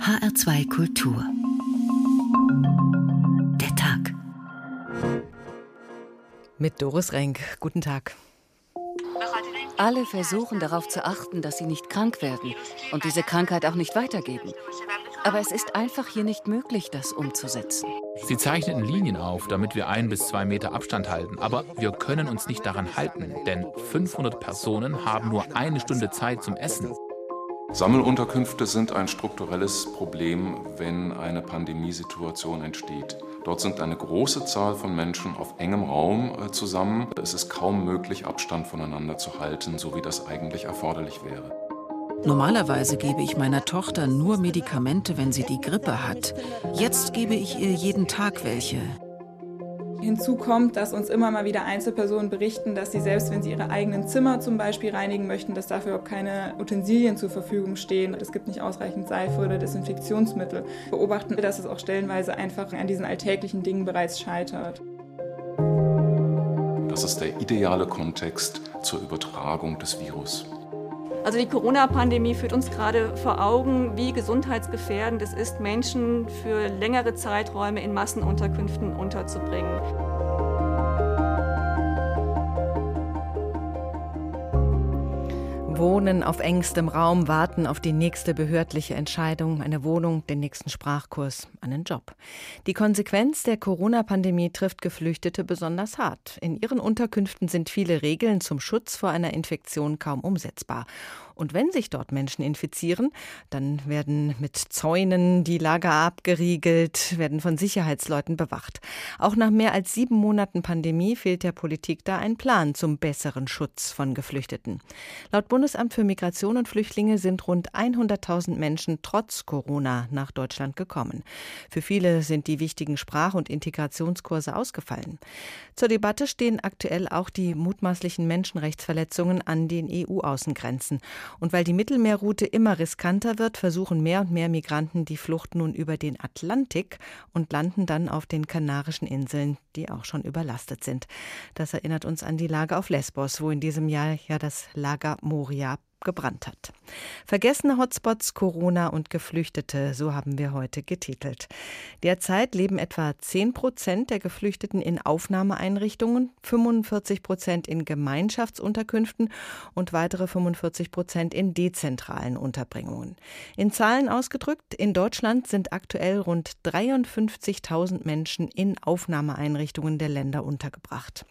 HR2 Kultur. Der Tag. Mit Doris Renk. Guten Tag. Alle versuchen darauf zu achten, dass sie nicht krank werden und diese Krankheit auch nicht weitergeben. Aber es ist einfach hier nicht möglich, das umzusetzen. Sie zeichneten Linien auf, damit wir ein bis zwei Meter Abstand halten. Aber wir können uns nicht daran halten, denn 500 Personen haben nur eine Stunde Zeit zum Essen. Sammelunterkünfte sind ein strukturelles Problem, wenn eine Pandemiesituation entsteht. Dort sind eine große Zahl von Menschen auf engem Raum äh, zusammen. Es ist kaum möglich, Abstand voneinander zu halten, so wie das eigentlich erforderlich wäre. Normalerweise gebe ich meiner Tochter nur Medikamente, wenn sie die Grippe hat. Jetzt gebe ich ihr jeden Tag welche. Hinzu kommt, dass uns immer mal wieder Einzelpersonen berichten, dass sie selbst, wenn sie ihre eigenen Zimmer zum Beispiel reinigen möchten, dass dafür auch keine Utensilien zur Verfügung stehen. Es gibt nicht ausreichend Seife oder Desinfektionsmittel. Beobachten wir, dass es auch stellenweise einfach an diesen alltäglichen Dingen bereits scheitert. Das ist der ideale Kontext zur Übertragung des Virus. Also die Corona-Pandemie führt uns gerade vor Augen, wie gesundheitsgefährdend es ist, Menschen für längere Zeiträume in Massenunterkünften unterzubringen. Wohnen auf engstem Raum, warten auf die nächste behördliche Entscheidung, eine Wohnung, den nächsten Sprachkurs, einen Job. Die Konsequenz der Corona-Pandemie trifft Geflüchtete besonders hart. In ihren Unterkünften sind viele Regeln zum Schutz vor einer Infektion kaum umsetzbar. Und wenn sich dort Menschen infizieren, dann werden mit Zäunen die Lager abgeriegelt, werden von Sicherheitsleuten bewacht. Auch nach mehr als sieben Monaten Pandemie fehlt der Politik da ein Plan zum besseren Schutz von Geflüchteten. Laut Bundesamt für Migration und Flüchtlinge sind rund 100.000 Menschen trotz Corona nach Deutschland gekommen. Für viele sind die wichtigen Sprach- und Integrationskurse ausgefallen. Zur Debatte stehen aktuell auch die mutmaßlichen Menschenrechtsverletzungen an den EU-Außengrenzen. Und weil die Mittelmeerroute immer riskanter wird, versuchen mehr und mehr Migranten die Flucht nun über den Atlantik und landen dann auf den Kanarischen Inseln, die auch schon überlastet sind. Das erinnert uns an die Lage auf Lesbos, wo in diesem Jahr ja das Lager Moria gebrannt hat. Vergessene Hotspots, Corona und Geflüchtete, so haben wir heute getitelt. Derzeit leben etwa 10 Prozent der Geflüchteten in Aufnahmeeinrichtungen, 45 Prozent in Gemeinschaftsunterkünften und weitere 45 Prozent in dezentralen Unterbringungen. In Zahlen ausgedrückt, in Deutschland sind aktuell rund 53.000 Menschen in Aufnahmeeinrichtungen der Länder untergebracht.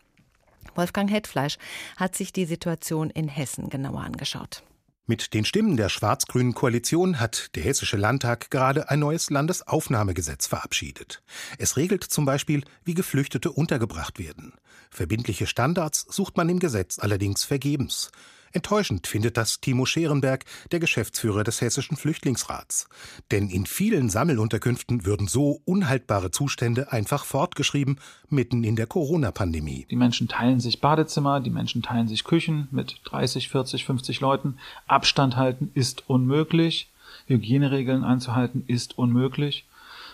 Wolfgang Hetfleisch hat sich die Situation in Hessen genauer angeschaut. Mit den Stimmen der schwarz-grünen Koalition hat der Hessische Landtag gerade ein neues Landesaufnahmegesetz verabschiedet. Es regelt zum Beispiel, wie Geflüchtete untergebracht werden. Verbindliche Standards sucht man im Gesetz allerdings vergebens. Enttäuschend findet das Timo Scherenberg, der Geschäftsführer des Hessischen Flüchtlingsrats. Denn in vielen Sammelunterkünften würden so unhaltbare Zustände einfach fortgeschrieben, mitten in der Corona-Pandemie. Die Menschen teilen sich Badezimmer, die Menschen teilen sich Küchen mit 30, 40, 50 Leuten. Abstand halten ist unmöglich. Hygieneregeln einzuhalten ist unmöglich.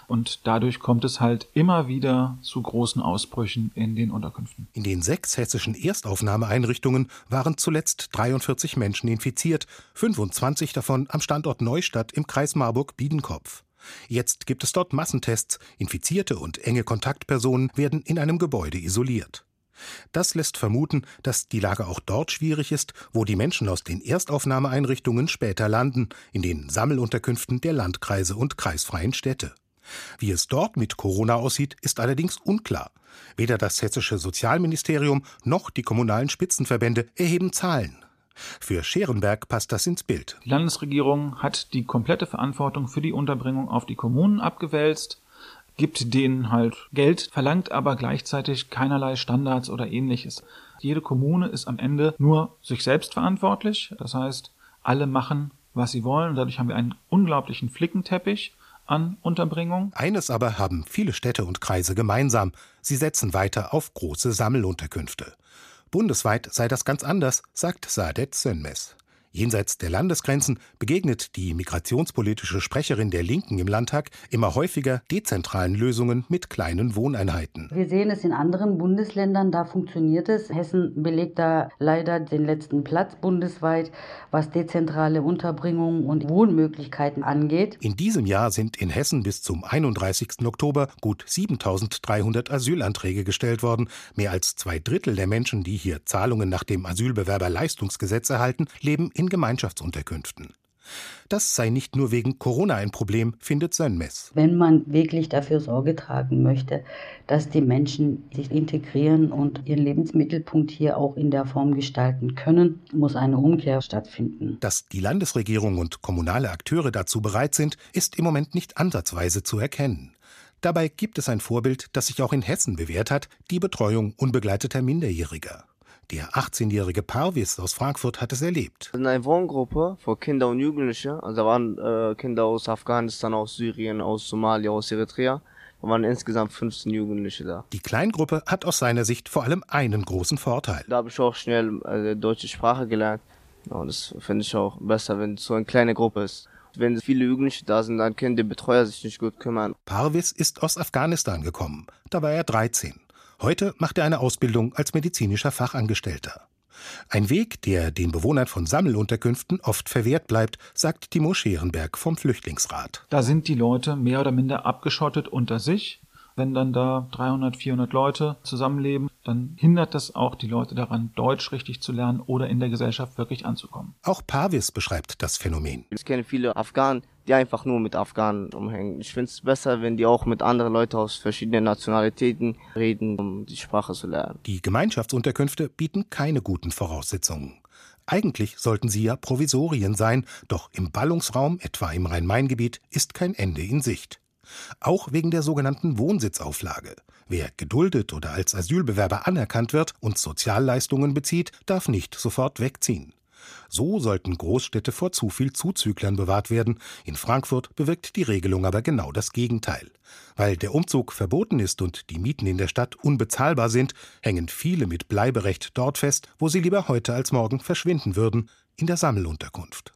Und dadurch kommt es halt immer wieder zu großen Ausbrüchen in den Unterkünften. In den sechs hessischen Erstaufnahmeeinrichtungen waren zuletzt 43 Menschen infiziert, 25 davon am Standort Neustadt im Kreis Marburg-Biedenkopf. Jetzt gibt es dort Massentests. Infizierte und enge Kontaktpersonen werden in einem Gebäude isoliert. Das lässt vermuten, dass die Lage auch dort schwierig ist, wo die Menschen aus den Erstaufnahmeeinrichtungen später landen, in den Sammelunterkünften der Landkreise und kreisfreien Städte. Wie es dort mit Corona aussieht, ist allerdings unklar. Weder das hessische Sozialministerium noch die kommunalen Spitzenverbände erheben Zahlen. Für Scherenberg passt das ins Bild. Die Landesregierung hat die komplette Verantwortung für die Unterbringung auf die Kommunen abgewälzt, gibt denen halt Geld, verlangt aber gleichzeitig keinerlei Standards oder ähnliches. Jede Kommune ist am Ende nur sich selbst verantwortlich. Das heißt, alle machen, was sie wollen. Dadurch haben wir einen unglaublichen Flickenteppich an Unterbringung. Eines aber haben viele Städte und Kreise gemeinsam. Sie setzen weiter auf große Sammelunterkünfte. Bundesweit sei das ganz anders, sagt Sadet Sönmez. Jenseits der Landesgrenzen begegnet die migrationspolitische Sprecherin der Linken im Landtag immer häufiger dezentralen Lösungen mit kleinen Wohneinheiten. Wir sehen es in anderen Bundesländern, da funktioniert es. Hessen belegt da leider den letzten Platz bundesweit, was dezentrale Unterbringung und Wohnmöglichkeiten angeht. In diesem Jahr sind in Hessen bis zum 31. Oktober gut 7300 Asylanträge gestellt worden. Mehr als zwei Drittel der Menschen, die hier Zahlungen nach dem Asylbewerberleistungsgesetz erhalten, leben in Gemeinschaftsunterkünften. Das sei nicht nur wegen Corona ein Problem, findet Sönmez. Wenn man wirklich dafür Sorge tragen möchte, dass die Menschen sich integrieren und ihren Lebensmittelpunkt hier auch in der Form gestalten können, muss eine Umkehr stattfinden. Dass die Landesregierung und kommunale Akteure dazu bereit sind, ist im Moment nicht ansatzweise zu erkennen. Dabei gibt es ein Vorbild, das sich auch in Hessen bewährt hat, die Betreuung unbegleiteter Minderjähriger. Der 18-jährige Parvis aus Frankfurt hat es erlebt. In einer Wohngruppe für Kinder und Jugendliche, also da waren äh, Kinder aus Afghanistan, aus Syrien, aus Somalia, aus Eritrea. Da waren insgesamt 15 Jugendliche da. Die Kleingruppe hat aus seiner Sicht vor allem einen großen Vorteil. Da habe ich auch schnell äh, deutsche Sprache gelernt. Und das finde ich auch besser, wenn es so eine kleine Gruppe ist. Wenn viele Jugendliche da sind, dann können die Betreuer sich nicht gut kümmern. Parvis ist aus Afghanistan gekommen. Da war er 13. Heute macht er eine Ausbildung als medizinischer Fachangestellter. Ein Weg, der den Bewohnern von Sammelunterkünften oft verwehrt bleibt, sagt Timo Scherenberg vom Flüchtlingsrat. Da sind die Leute mehr oder minder abgeschottet unter sich. Wenn dann da 300, 400 Leute zusammenleben, dann hindert das auch die Leute daran, Deutsch richtig zu lernen oder in der Gesellschaft wirklich anzukommen. Auch Pavis beschreibt das Phänomen. Ich kenne viele Afghanen, die einfach nur mit Afghanen umhängen. Ich finde es besser, wenn die auch mit anderen Leuten aus verschiedenen Nationalitäten reden, um die Sprache zu lernen. Die Gemeinschaftsunterkünfte bieten keine guten Voraussetzungen. Eigentlich sollten sie ja Provisorien sein, doch im Ballungsraum, etwa im Rhein-Main-Gebiet, ist kein Ende in Sicht. Auch wegen der sogenannten Wohnsitzauflage. Wer geduldet oder als Asylbewerber anerkannt wird und Sozialleistungen bezieht, darf nicht sofort wegziehen. So sollten Großstädte vor zu viel Zuzüglern bewahrt werden. In Frankfurt bewirkt die Regelung aber genau das Gegenteil. Weil der Umzug verboten ist und die Mieten in der Stadt unbezahlbar sind, hängen viele mit Bleiberecht dort fest, wo sie lieber heute als morgen verschwinden würden, in der Sammelunterkunft.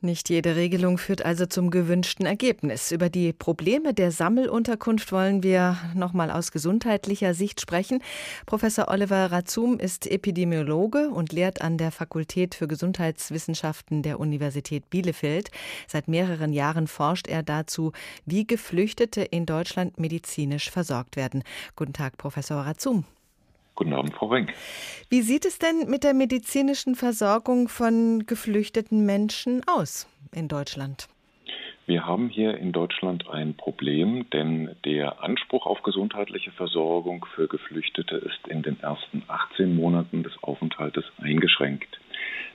Nicht jede Regelung führt also zum gewünschten Ergebnis. Über die Probleme der Sammelunterkunft wollen wir nochmal aus gesundheitlicher Sicht sprechen. Professor Oliver Razum ist Epidemiologe und lehrt an der Fakultät für Gesundheitswissenschaften der Universität Bielefeld. Seit mehreren Jahren forscht er dazu, wie Geflüchtete in Deutschland medizinisch versorgt werden. Guten Tag, Professor Razum. Guten Abend, Frau Wenk. Wie sieht es denn mit der medizinischen Versorgung von geflüchteten Menschen aus in Deutschland? Wir haben hier in Deutschland ein Problem, denn der Anspruch auf gesundheitliche Versorgung für Geflüchtete ist in den ersten 18 Monaten des Aufenthaltes eingeschränkt.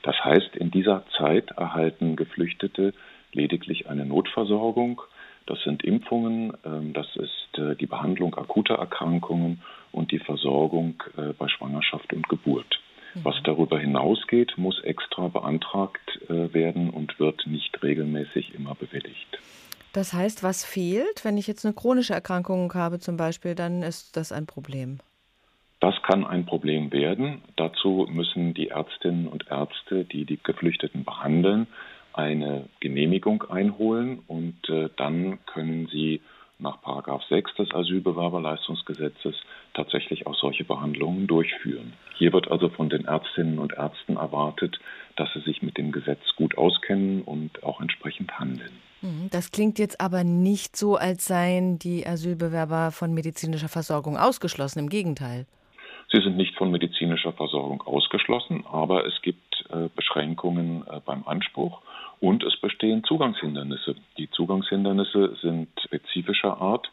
Das heißt, in dieser Zeit erhalten Geflüchtete lediglich eine Notversorgung das sind Impfungen, ähm, das ist äh, die Behandlung akuter Erkrankungen und die Versorgung äh, bei Schwangerschaft und Geburt. Mhm. Was darüber hinausgeht, muss extra beantragt äh, werden und wird nicht regelmäßig immer bewilligt. Das heißt, was fehlt, wenn ich jetzt eine chronische Erkrankung habe zum Beispiel, dann ist das ein Problem. Das kann ein Problem werden. Dazu müssen die Ärztinnen und Ärzte, die die Geflüchteten behandeln, eine Genehmigung einholen und äh, dann können sie nach 6 des Asylbewerberleistungsgesetzes tatsächlich auch solche Behandlungen durchführen. Hier wird also von den Ärztinnen und Ärzten erwartet, dass sie sich mit dem Gesetz gut auskennen und auch entsprechend handeln. Mhm, das klingt jetzt aber nicht so, als seien die Asylbewerber von medizinischer Versorgung ausgeschlossen. Im Gegenteil. Sie sind nicht von medizinischer Versorgung ausgeschlossen, aber es gibt äh, Beschränkungen äh, beim Anspruch und es bestehen Zugangshindernisse. Die Zugangshindernisse sind spezifischer Art.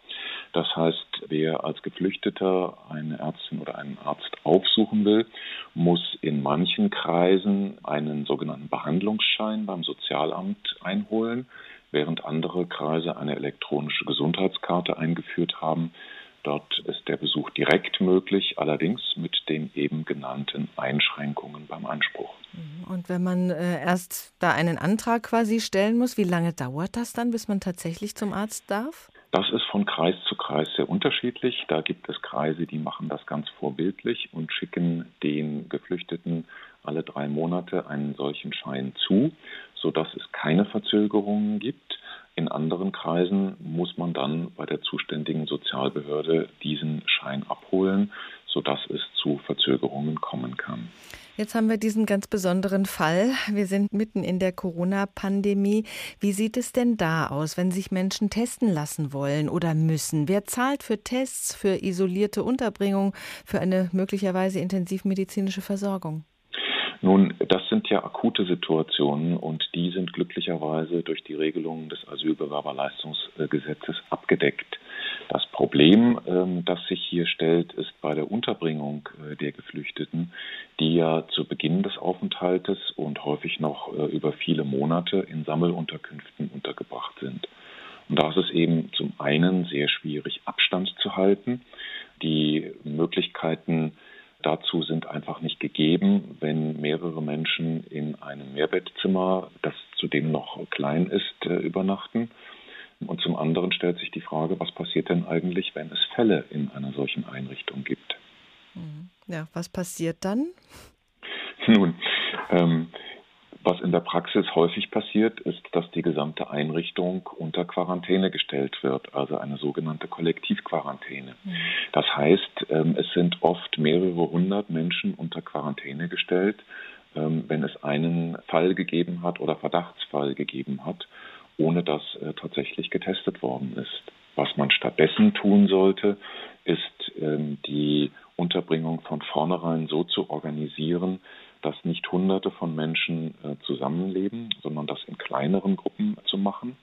Das heißt, wer als Geflüchteter eine Ärztin oder einen Arzt aufsuchen will, muss in manchen Kreisen einen sogenannten Behandlungsschein beim Sozialamt einholen, während andere Kreise eine elektronische Gesundheitskarte eingeführt haben, Dort ist der Besuch direkt möglich, allerdings mit den eben genannten Einschränkungen beim Anspruch. Und wenn man äh, erst da einen Antrag quasi stellen muss, wie lange dauert das dann, bis man tatsächlich zum Arzt darf? Das ist von Kreis zu Kreis sehr unterschiedlich. Da gibt es Kreise, die machen das ganz vorbildlich und schicken den Geflüchteten alle drei Monate einen solchen Schein zu, sodass es keine Verzögerungen gibt. In anderen Kreisen muss man dann bei der zuständigen Sozialbehörde diesen Schein abholen, sodass es zu Verzögerungen kommen kann. Jetzt haben wir diesen ganz besonderen Fall. Wir sind mitten in der Corona-Pandemie. Wie sieht es denn da aus, wenn sich Menschen testen lassen wollen oder müssen? Wer zahlt für Tests, für isolierte Unterbringung, für eine möglicherweise intensivmedizinische Versorgung? Nun, das sind ja akute Situationen und die sind glücklicherweise durch die Regelungen des Asylbewerberleistungsgesetzes abgedeckt. Das Problem, ähm, das sich hier stellt, ist bei der Unterbringung äh, der Geflüchteten, die ja zu Beginn des Aufenthaltes und häufig noch äh, über viele Monate in Sammelunterkünften untergebracht sind. Und da ist es eben zum einen sehr schwierig, Abstand zu halten. Die Möglichkeiten dazu sind einfach nicht gegeben, wenn mehrere Menschen in einem Mehrbettzimmer, das zudem noch klein ist, äh, übernachten. Und zum anderen stellt sich die Frage, was passiert denn eigentlich, wenn es Fälle in einer solchen Einrichtung gibt? Mhm. Ja, was passiert dann? Nun, ähm, was in der Praxis häufig passiert, ist, dass die gesamte Einrichtung unter Quarantäne gestellt wird, also eine sogenannte Kollektivquarantäne. Mhm. Das heißt, ähm, es sind oft mehrere hundert Menschen unter Quarantäne gestellt, ähm, wenn es einen Fall gegeben hat oder Verdachtsfall gegeben hat ohne dass äh, tatsächlich getestet worden ist. Was man stattdessen tun sollte, ist ähm, die Unterbringung von vornherein so zu organisieren, dass nicht Hunderte von Menschen äh, zusammenleben, sondern das in kleineren Gruppen zu machen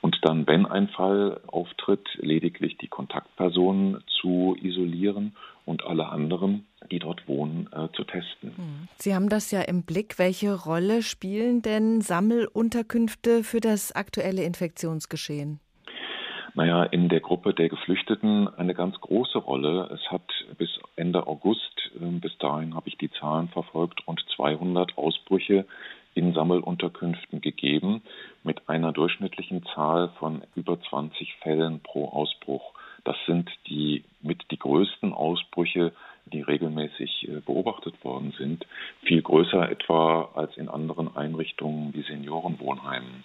und dann, wenn ein Fall auftritt, lediglich die Kontaktpersonen zu isolieren und alle anderen, die dort wohnen, äh, zu testen. Hm. Sie haben das ja im Blick. Welche Rolle spielen denn Sammelunterkünfte für das aktuelle Infektionsgeschehen? Naja, in der Gruppe der Geflüchteten eine ganz große Rolle. Es hat bis Ende August, bis dahin habe ich die Zahlen verfolgt, rund 200 Ausbrüche in Sammelunterkünften gegeben, mit einer durchschnittlichen Zahl von über 20 Fällen pro Ausbruch. Das sind die mit die größten Ausbrüche, die regelmäßig äh, beobachtet worden sind. Viel größer etwa als in anderen Einrichtungen wie Seniorenwohnheimen.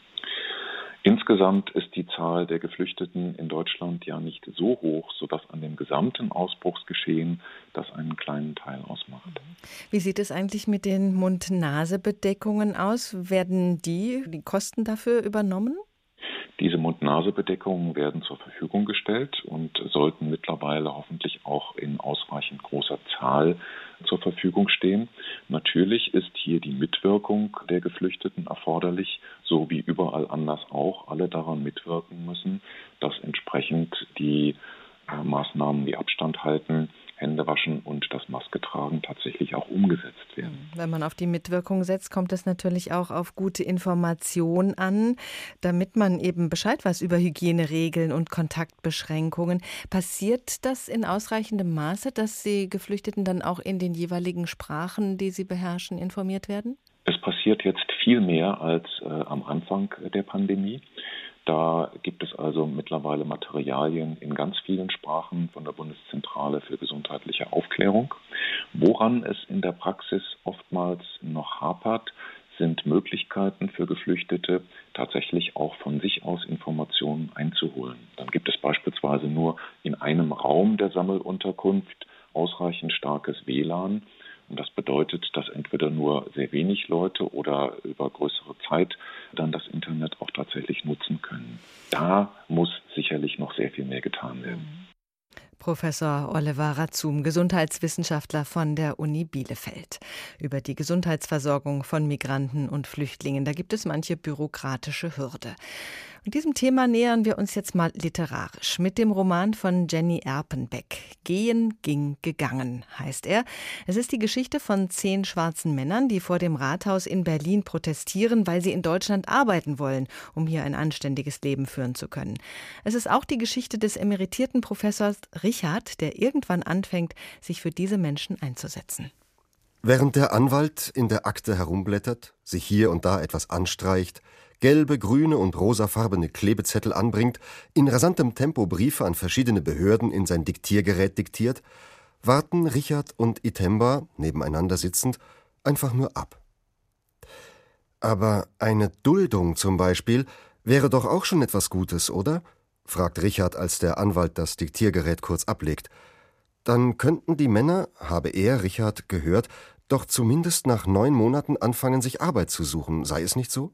Insgesamt ist die Zahl der Geflüchteten in Deutschland ja nicht so hoch, sodass an dem gesamten Ausbruchsgeschehen das einen kleinen Teil ausmacht. Wie sieht es eigentlich mit den Mund-Nase-Bedeckungen aus? Werden die, die Kosten dafür übernommen? Diese Mund-Nase-Bedeckungen werden zur Verfügung gestellt und sollten mittlerweile hoffentlich auch in ausreichend großer Zahl zur Verfügung stehen. Natürlich ist hier die Mitwirkung der Geflüchteten erforderlich, so wie überall anders auch. Alle daran mitwirken müssen, dass entsprechend die äh, Maßnahmen wie Abstand halten, Hände waschen und das Maske tragen tatsächlich auch umgesetzt werden. Wenn man auf die Mitwirkung setzt, kommt es natürlich auch auf gute Information an, damit man eben Bescheid weiß über Hygieneregeln und Kontaktbeschränkungen. Passiert das in ausreichendem Maße, dass die Geflüchteten dann auch in den jeweiligen Sprachen, die sie beherrschen, informiert werden? Es passiert jetzt viel mehr als äh, am Anfang der Pandemie. Da gibt es also mittlerweile Materialien in ganz vielen Sprachen von der Bundeszentrale für gesundheitliche Aufklärung. Woran es in der Praxis oftmals noch hapert, sind Möglichkeiten für Geflüchtete, tatsächlich auch von sich aus Informationen einzuholen. Dann gibt es beispielsweise nur in einem Raum der Sammelunterkunft ausreichend starkes WLAN und das bedeutet, dass entweder nur sehr wenig Leute oder über größere Zeit dann das Internet auch tatsächlich nutzen können. Da muss sicherlich noch sehr viel mehr getan werden. Professor Oliver Razum, Gesundheitswissenschaftler von der Uni Bielefeld, über die Gesundheitsversorgung von Migranten und Flüchtlingen. Da gibt es manche bürokratische Hürde. Und diesem Thema nähern wir uns jetzt mal literarisch mit dem Roman von Jenny Erpenbeck. Gehen, ging, gegangen heißt er. Es ist die Geschichte von zehn schwarzen Männern, die vor dem Rathaus in Berlin protestieren, weil sie in Deutschland arbeiten wollen, um hier ein anständiges Leben führen zu können. Es ist auch die Geschichte des emeritierten Professors Richard, der irgendwann anfängt, sich für diese Menschen einzusetzen. Während der Anwalt in der Akte herumblättert, sich hier und da etwas anstreicht, gelbe, grüne und rosafarbene Klebezettel anbringt, in rasantem Tempo Briefe an verschiedene Behörden in sein Diktiergerät diktiert, warten Richard und Itemba, nebeneinander sitzend, einfach nur ab. Aber eine Duldung zum Beispiel wäre doch auch schon etwas Gutes, oder? fragt Richard, als der Anwalt das Diktiergerät kurz ablegt. Dann könnten die Männer, habe er, Richard, gehört, doch zumindest nach neun Monaten anfangen, sich Arbeit zu suchen, sei es nicht so?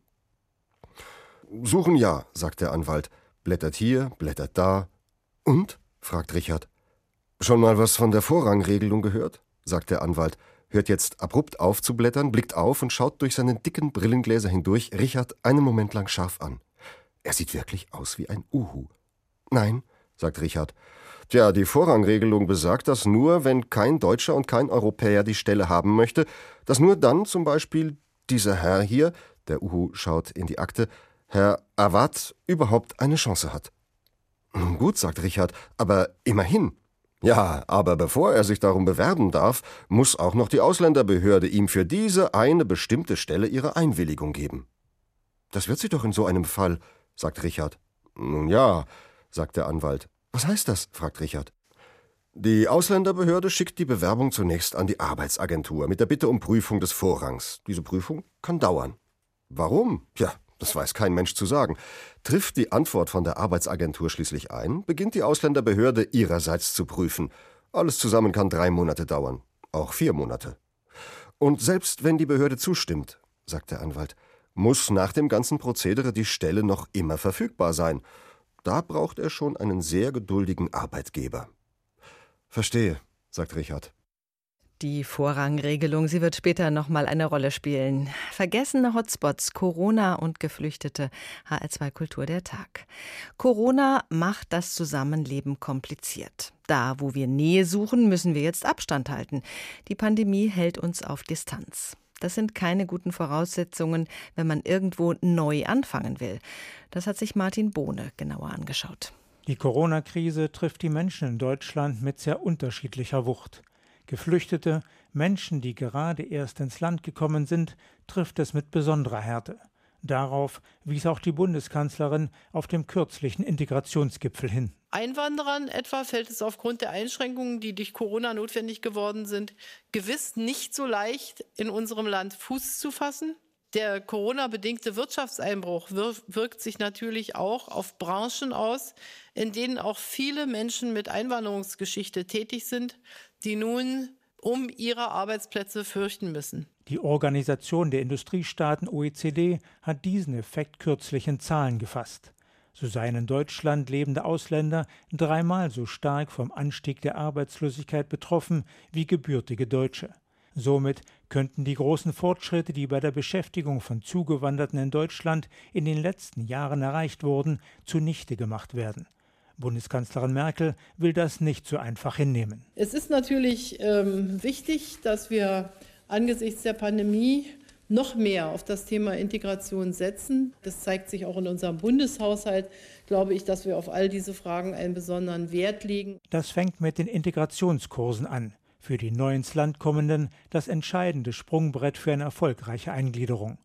Suchen ja, sagt der Anwalt, blättert hier, blättert da. Und? fragt Richard. Schon mal was von der Vorrangregelung gehört? sagt der Anwalt, hört jetzt abrupt auf zu blättern, blickt auf und schaut durch seine dicken Brillengläser hindurch Richard einen Moment lang scharf an. Er sieht wirklich aus wie ein Uhu. Nein, sagt Richard. Tja, die Vorrangregelung besagt, dass nur, wenn kein Deutscher und kein Europäer die Stelle haben möchte, dass nur dann zum Beispiel dieser Herr hier, der Uhu schaut in die Akte, Herr Awad überhaupt eine Chance hat. Gut, sagt Richard, aber immerhin. Ja, aber bevor er sich darum bewerben darf, muss auch noch die Ausländerbehörde ihm für diese eine bestimmte Stelle ihre Einwilligung geben. Das wird sie doch in so einem Fall, sagt Richard. Nun ja, sagt der Anwalt. Was heißt das? fragt Richard. Die Ausländerbehörde schickt die Bewerbung zunächst an die Arbeitsagentur mit der Bitte um Prüfung des Vorrangs. Diese Prüfung kann dauern. Warum? Ja, das weiß kein Mensch zu sagen. Trifft die Antwort von der Arbeitsagentur schließlich ein, beginnt die Ausländerbehörde ihrerseits zu prüfen. Alles zusammen kann drei Monate dauern, auch vier Monate. Und selbst wenn die Behörde zustimmt, sagt der Anwalt, muss nach dem ganzen Prozedere die Stelle noch immer verfügbar sein. Da braucht er schon einen sehr geduldigen Arbeitgeber. Verstehe, sagt Richard. Die Vorrangregelung, sie wird später noch mal eine Rolle spielen. Vergessene Hotspots, Corona und Geflüchtete. HR2 Kultur der Tag. Corona macht das Zusammenleben kompliziert. Da, wo wir Nähe suchen, müssen wir jetzt Abstand halten. Die Pandemie hält uns auf Distanz. Das sind keine guten Voraussetzungen, wenn man irgendwo neu anfangen will. Das hat sich Martin Bohne genauer angeschaut. Die Corona-Krise trifft die Menschen in Deutschland mit sehr unterschiedlicher Wucht. Geflüchtete, Menschen, die gerade erst ins Land gekommen sind, trifft es mit besonderer Härte. Darauf wies auch die Bundeskanzlerin auf dem kürzlichen Integrationsgipfel hin. Einwanderern etwa fällt es aufgrund der Einschränkungen, die durch Corona notwendig geworden sind, gewiss nicht so leicht, in unserem Land Fuß zu fassen. Der Corona-bedingte Wirtschaftseinbruch wirkt sich natürlich auch auf Branchen aus, in denen auch viele Menschen mit Einwanderungsgeschichte tätig sind, die nun um ihre Arbeitsplätze fürchten müssen. Die Organisation der Industriestaaten OECD hat diesen Effekt kürzlich in Zahlen gefasst. So seien in Deutschland lebende Ausländer dreimal so stark vom Anstieg der Arbeitslosigkeit betroffen wie gebürtige Deutsche. Somit könnten die großen Fortschritte, die bei der Beschäftigung von Zugewanderten in Deutschland in den letzten Jahren erreicht wurden, zunichte gemacht werden. Bundeskanzlerin Merkel will das nicht so einfach hinnehmen. Es ist natürlich ähm, wichtig, dass wir angesichts der Pandemie noch mehr auf das Thema Integration setzen. Das zeigt sich auch in unserem Bundeshaushalt, glaube ich, dass wir auf all diese Fragen einen besonderen Wert legen. Das fängt mit den Integrationskursen an. Für die neu ins Land kommenden das entscheidende Sprungbrett für eine erfolgreiche Eingliederung.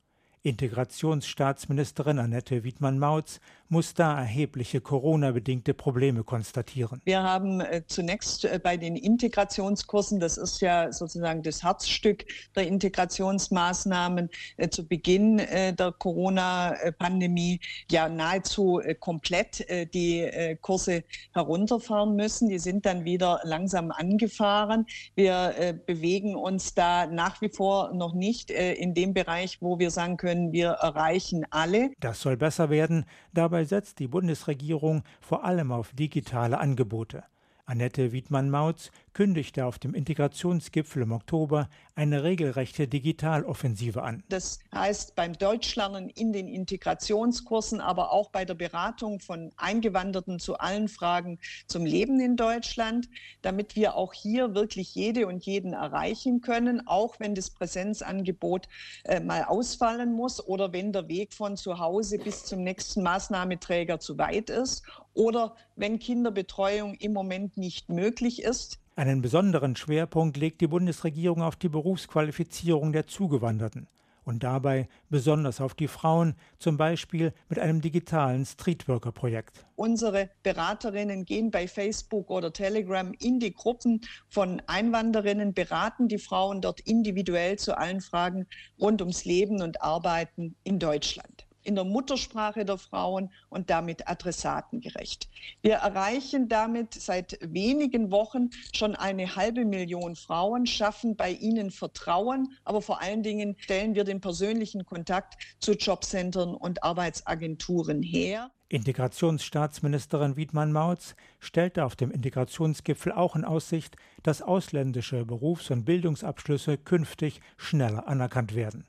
Integrationsstaatsministerin Annette Wiedmann-Mautz muss da erhebliche Corona-bedingte Probleme konstatieren. Wir haben äh, zunächst äh, bei den Integrationskursen, das ist ja sozusagen das Herzstück der Integrationsmaßnahmen, äh, zu Beginn der Corona-Pandemie ja nahezu komplett die Kurse herunterfahren müssen. Die sind dann wieder langsam angefahren. Wir bewegen uns da nach wie vor noch nicht in dem Bereich, wo wir sagen können, können, wir erreichen alle. Das soll besser werden. Dabei setzt die Bundesregierung vor allem auf digitale Angebote. Annette Wiedmann-Mautz kündigte auf dem Integrationsgipfel im Oktober eine regelrechte Digitaloffensive an. Das heißt beim Deutschlernen in den Integrationskursen, aber auch bei der Beratung von Eingewanderten zu allen Fragen zum Leben in Deutschland, damit wir auch hier wirklich jede und jeden erreichen können, auch wenn das Präsenzangebot äh, mal ausfallen muss oder wenn der Weg von zu Hause bis zum nächsten Maßnahmeträger zu weit ist oder wenn Kinderbetreuung im Moment nicht möglich ist. Einen besonderen Schwerpunkt legt die Bundesregierung auf die Berufsqualifizierung der Zugewanderten. und dabei besonders auf die Frauen, zum Beispiel mit einem digitalen Streetworker-Projekt. Unsere Beraterinnen gehen bei Facebook oder Telegram in die Gruppen von Einwanderinnen, beraten die Frauen dort individuell zu allen Fragen rund ums Leben und Arbeiten in Deutschland in der Muttersprache der Frauen und damit adressatengerecht. Wir erreichen damit seit wenigen Wochen schon eine halbe Million Frauen, schaffen bei ihnen Vertrauen, aber vor allen Dingen stellen wir den persönlichen Kontakt zu Jobcentern und Arbeitsagenturen her. Integrationsstaatsministerin Wiedmann-Mautz stellte auf dem Integrationsgipfel auch in Aussicht, dass ausländische Berufs- und Bildungsabschlüsse künftig schneller anerkannt werden.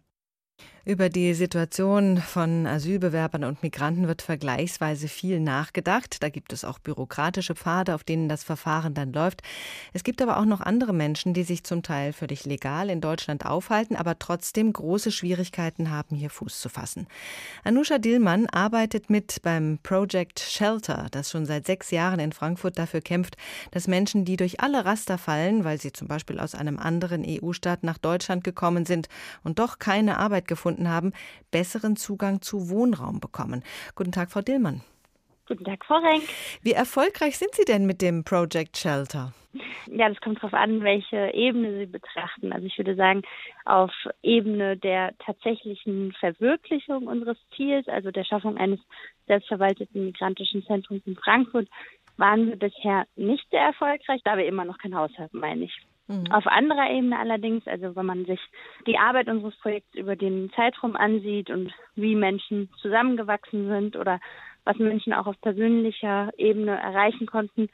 Über die Situation von Asylbewerbern und Migranten wird vergleichsweise viel nachgedacht. Da gibt es auch bürokratische Pfade, auf denen das Verfahren dann läuft. Es gibt aber auch noch andere Menschen, die sich zum Teil völlig legal in Deutschland aufhalten, aber trotzdem große Schwierigkeiten haben, hier Fuß zu fassen. Anusha Dillmann arbeitet mit beim Project Shelter, das schon seit sechs Jahren in Frankfurt dafür kämpft, dass Menschen, die durch alle Raster fallen, weil sie zum Beispiel aus einem anderen EU-Staat nach Deutschland gekommen sind und doch keine Arbeit gefunden gefunden haben, besseren Zugang zu Wohnraum bekommen. Guten Tag, Frau Dillmann. Guten Tag, Frau Renk. Wie erfolgreich sind Sie denn mit dem Project Shelter? Ja, das kommt darauf an, welche Ebene Sie betrachten. Also ich würde sagen, auf Ebene der tatsächlichen Verwirklichung unseres Ziels, also der Schaffung eines selbstverwalteten migrantischen Zentrums in Frankfurt, waren wir bisher nicht sehr erfolgreich, da wir immer noch kein Haus haben, meine ich. Mhm. Auf anderer Ebene allerdings, also wenn man sich die Arbeit unseres Projekts über den Zeitraum ansieht und wie Menschen zusammengewachsen sind oder was Menschen auch auf persönlicher Ebene erreichen konnten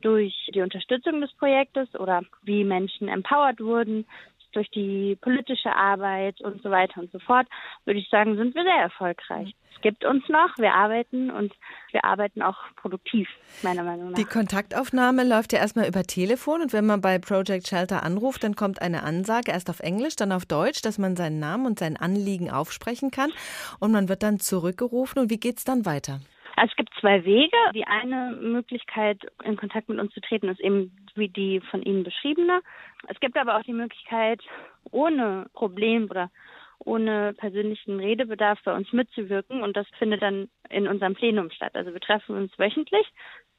durch die Unterstützung des Projektes oder wie Menschen empowered wurden durch die politische Arbeit und so weiter und so fort, würde ich sagen, sind wir sehr erfolgreich. Es gibt uns noch, wir arbeiten und wir arbeiten auch produktiv, meiner Meinung nach. Die Kontaktaufnahme läuft ja erstmal über Telefon und wenn man bei Project Shelter anruft, dann kommt eine Ansage, erst auf Englisch, dann auf Deutsch, dass man seinen Namen und sein Anliegen aufsprechen kann und man wird dann zurückgerufen und wie geht es dann weiter? Also es gibt zwei Wege. Die eine Möglichkeit, in Kontakt mit uns zu treten, ist eben wie die von Ihnen beschriebene. Es gibt aber auch die Möglichkeit, ohne Problem oder ohne persönlichen Redebedarf bei uns mitzuwirken und das findet dann in unserem Plenum statt. Also wir treffen uns wöchentlich,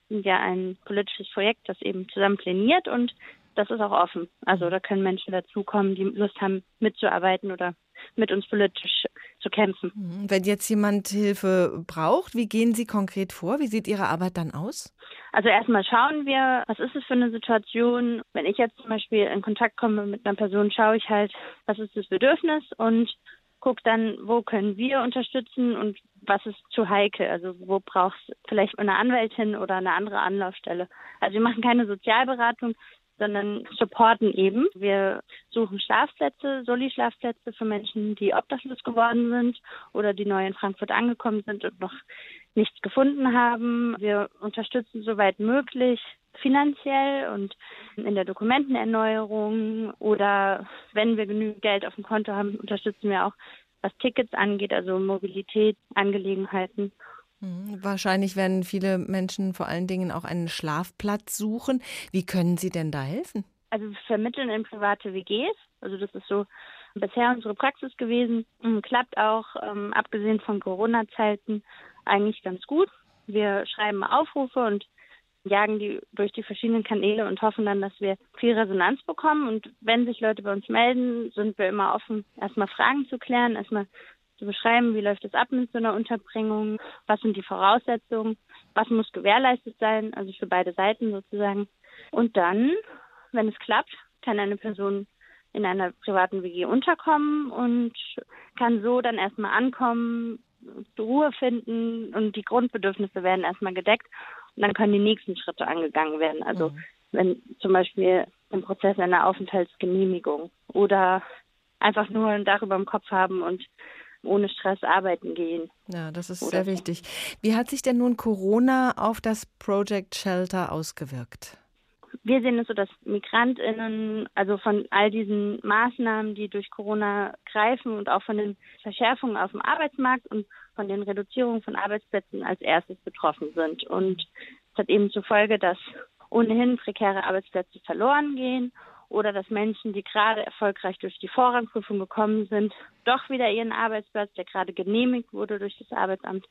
sind ja ein politisches Projekt, das eben zusammen pläniert und das ist auch offen. Also da können Menschen dazukommen, die Lust haben mitzuarbeiten oder mit uns politisch zu kämpfen. Mhm. Wenn jetzt jemand Hilfe braucht, wie gehen Sie konkret vor? Wie sieht Ihre Arbeit dann aus? Also erstmal schauen wir, was ist es für eine Situation. Wenn ich jetzt zum Beispiel in Kontakt komme mit einer Person, schaue ich halt, was ist das Bedürfnis und gucke dann, wo können wir unterstützen und was ist zu heikel. Also wo braucht es vielleicht eine Anwältin oder eine andere Anlaufstelle. Also wir machen keine Sozialberatung, sondern supporten eben. Wir suchen Schlafplätze, Soli-Schlafplätze für Menschen, die obdachlos geworden sind oder die neu in Frankfurt angekommen sind und noch nichts gefunden haben. Wir unterstützen soweit möglich finanziell und in der Dokumentenerneuerung oder wenn wir genügend Geld auf dem Konto haben, unterstützen wir auch, was Tickets angeht, also Mobilität, Angelegenheiten Mhm, wahrscheinlich werden viele Menschen vor allen Dingen auch einen Schlafplatz suchen. Wie können Sie denn da helfen? Also wir vermitteln in private WGs. Also das ist so bisher unsere Praxis gewesen. Mhm, klappt auch, ähm, abgesehen von Corona-Zeiten, eigentlich ganz gut. Wir schreiben Aufrufe und jagen die durch die verschiedenen Kanäle und hoffen dann, dass wir viel Resonanz bekommen. Und wenn sich Leute bei uns melden, sind wir immer offen, erstmal Fragen zu klären, erstmal zu beschreiben, wie läuft es ab mit so einer Unterbringung, was sind die Voraussetzungen, was muss gewährleistet sein, also für beide Seiten sozusagen. Und dann, wenn es klappt, kann eine Person in einer privaten WG unterkommen und kann so dann erstmal ankommen, Ruhe finden und die Grundbedürfnisse werden erstmal gedeckt und dann können die nächsten Schritte angegangen werden. Also mhm. wenn zum Beispiel im Prozess einer Aufenthaltsgenehmigung oder einfach nur ein Dach über dem Kopf haben und ohne Stress arbeiten gehen. Ja, das ist sehr wichtig. Wie hat sich denn nun Corona auf das Project Shelter ausgewirkt? Wir sehen es so, dass MigrantInnen, also von all diesen Maßnahmen, die durch Corona greifen und auch von den Verschärfungen auf dem Arbeitsmarkt und von den Reduzierungen von Arbeitsplätzen als erstes betroffen sind. Und es hat eben zur Folge, dass ohnehin prekäre Arbeitsplätze verloren gehen oder dass Menschen, die gerade erfolgreich durch die Vorrangprüfung gekommen sind, doch wieder ihren Arbeitsplatz, der gerade genehmigt wurde durch das Arbeitsamt,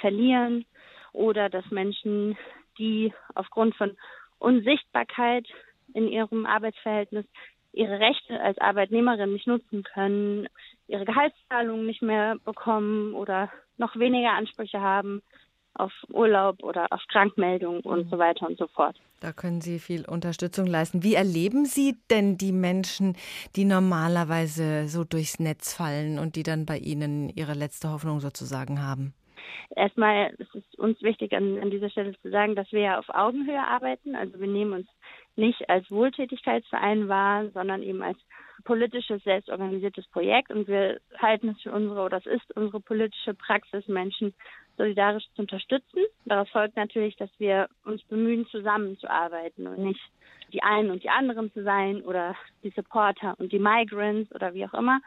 verlieren. Oder dass Menschen, die aufgrund von Unsichtbarkeit in ihrem Arbeitsverhältnis ihre Rechte als Arbeitnehmerin nicht nutzen können, ihre Gehaltszahlungen nicht mehr bekommen oder noch weniger Ansprüche haben auf Urlaub oder auf Krankmeldung und so weiter und so fort. Da können Sie viel Unterstützung leisten. Wie erleben Sie denn die Menschen, die normalerweise so durchs Netz fallen und die dann bei Ihnen ihre letzte Hoffnung sozusagen haben? Erstmal ist es uns wichtig, an, an dieser Stelle zu sagen, dass wir ja auf Augenhöhe arbeiten. Also wir nehmen uns nicht als Wohltätigkeitsverein wahr, sondern eben als politisches, selbstorganisiertes Projekt. Und wir halten es für unsere, oder es ist unsere politische Praxis, Menschen solidarisch zu unterstützen. Daraus folgt natürlich, dass wir uns bemühen, zusammenzuarbeiten und nicht die einen und die anderen zu sein oder die Supporter und die Migrants oder wie auch immer,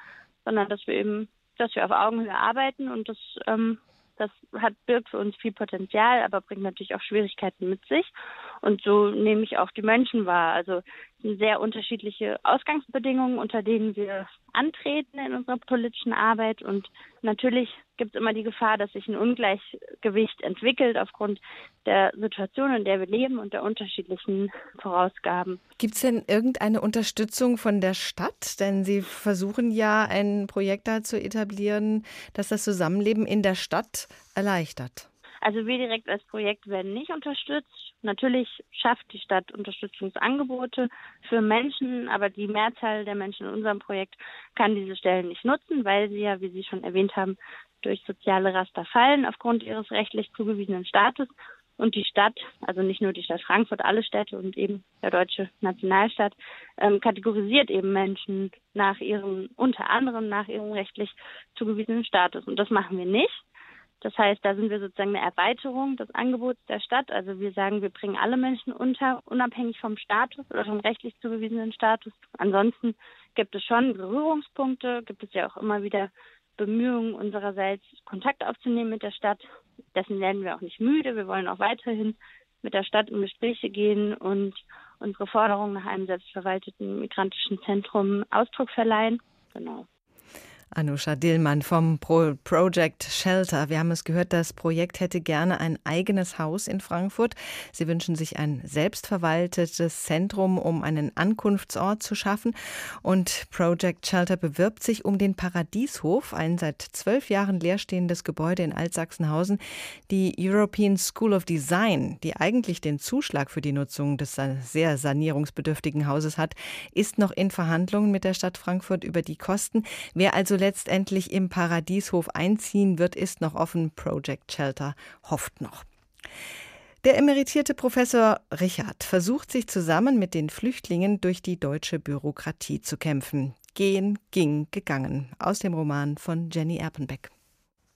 sondern dass wir eben, dass wir auf Augenhöhe arbeiten und das ähm, das hat, birgt für uns viel Potenzial, aber bringt natürlich auch Schwierigkeiten mit sich. Und so nehme ich auch die Menschen wahr. Also sehr unterschiedliche Ausgangsbedingungen, unter denen wir antreten in unserer politischen Arbeit. Und natürlich gibt es immer die Gefahr, dass sich ein Ungleichgewicht entwickelt aufgrund der Situation, in der wir leben und der unterschiedlichen Vorausgaben. Gibt es denn irgendeine Unterstützung von der Stadt? Denn Sie versuchen ja ein Projekt da zu etablieren, das das Zusammenleben in der Stadt erleichtert. Also wir direkt als Projekt werden nicht unterstützt. Natürlich schafft die Stadt Unterstützungsangebote für Menschen, aber die Mehrzahl der Menschen in unserem Projekt kann diese Stellen nicht nutzen, weil sie ja, wie Sie schon erwähnt haben, durch soziale Raster fallen aufgrund ihres rechtlich zugewiesenen Status. Und die Stadt, also nicht nur die Stadt Frankfurt, alle Städte und eben der deutsche Nationalstaat, ähm, kategorisiert eben Menschen nach ihrem, unter anderem nach ihrem rechtlich zugewiesenen Status. Und das machen wir nicht. Das heißt, da sind wir sozusagen eine Erweiterung des Angebots der Stadt. Also wir sagen, wir bringen alle Menschen unter, unabhängig vom Status oder vom rechtlich zugewiesenen Status. Ansonsten gibt es schon Berührungspunkte, gibt es ja auch immer wieder Bemühungen unsererseits, Kontakt aufzunehmen mit der Stadt. Dessen werden wir auch nicht müde. Wir wollen auch weiterhin mit der Stadt in Gespräche gehen und unsere Forderungen nach einem selbstverwalteten migrantischen Zentrum Ausdruck verleihen. Genau. Anusha Dillmann vom Pro Project Shelter. Wir haben es gehört, das Projekt hätte gerne ein eigenes Haus in Frankfurt. Sie wünschen sich ein selbstverwaltetes Zentrum, um einen Ankunftsort zu schaffen. Und Project Shelter bewirbt sich um den Paradieshof, ein seit zwölf Jahren leerstehendes Gebäude in Altsachsenhausen. Die European School of Design, die eigentlich den Zuschlag für die Nutzung des sehr sanierungsbedürftigen Hauses hat, ist noch in Verhandlungen mit der Stadt Frankfurt über die Kosten. Wer also letztendlich im Paradieshof einziehen wird, ist noch offen. Project Shelter hofft noch. Der emeritierte Professor Richard versucht sich zusammen mit den Flüchtlingen durch die deutsche Bürokratie zu kämpfen. Gehen, ging, gegangen. Aus dem Roman von Jenny Erpenbeck.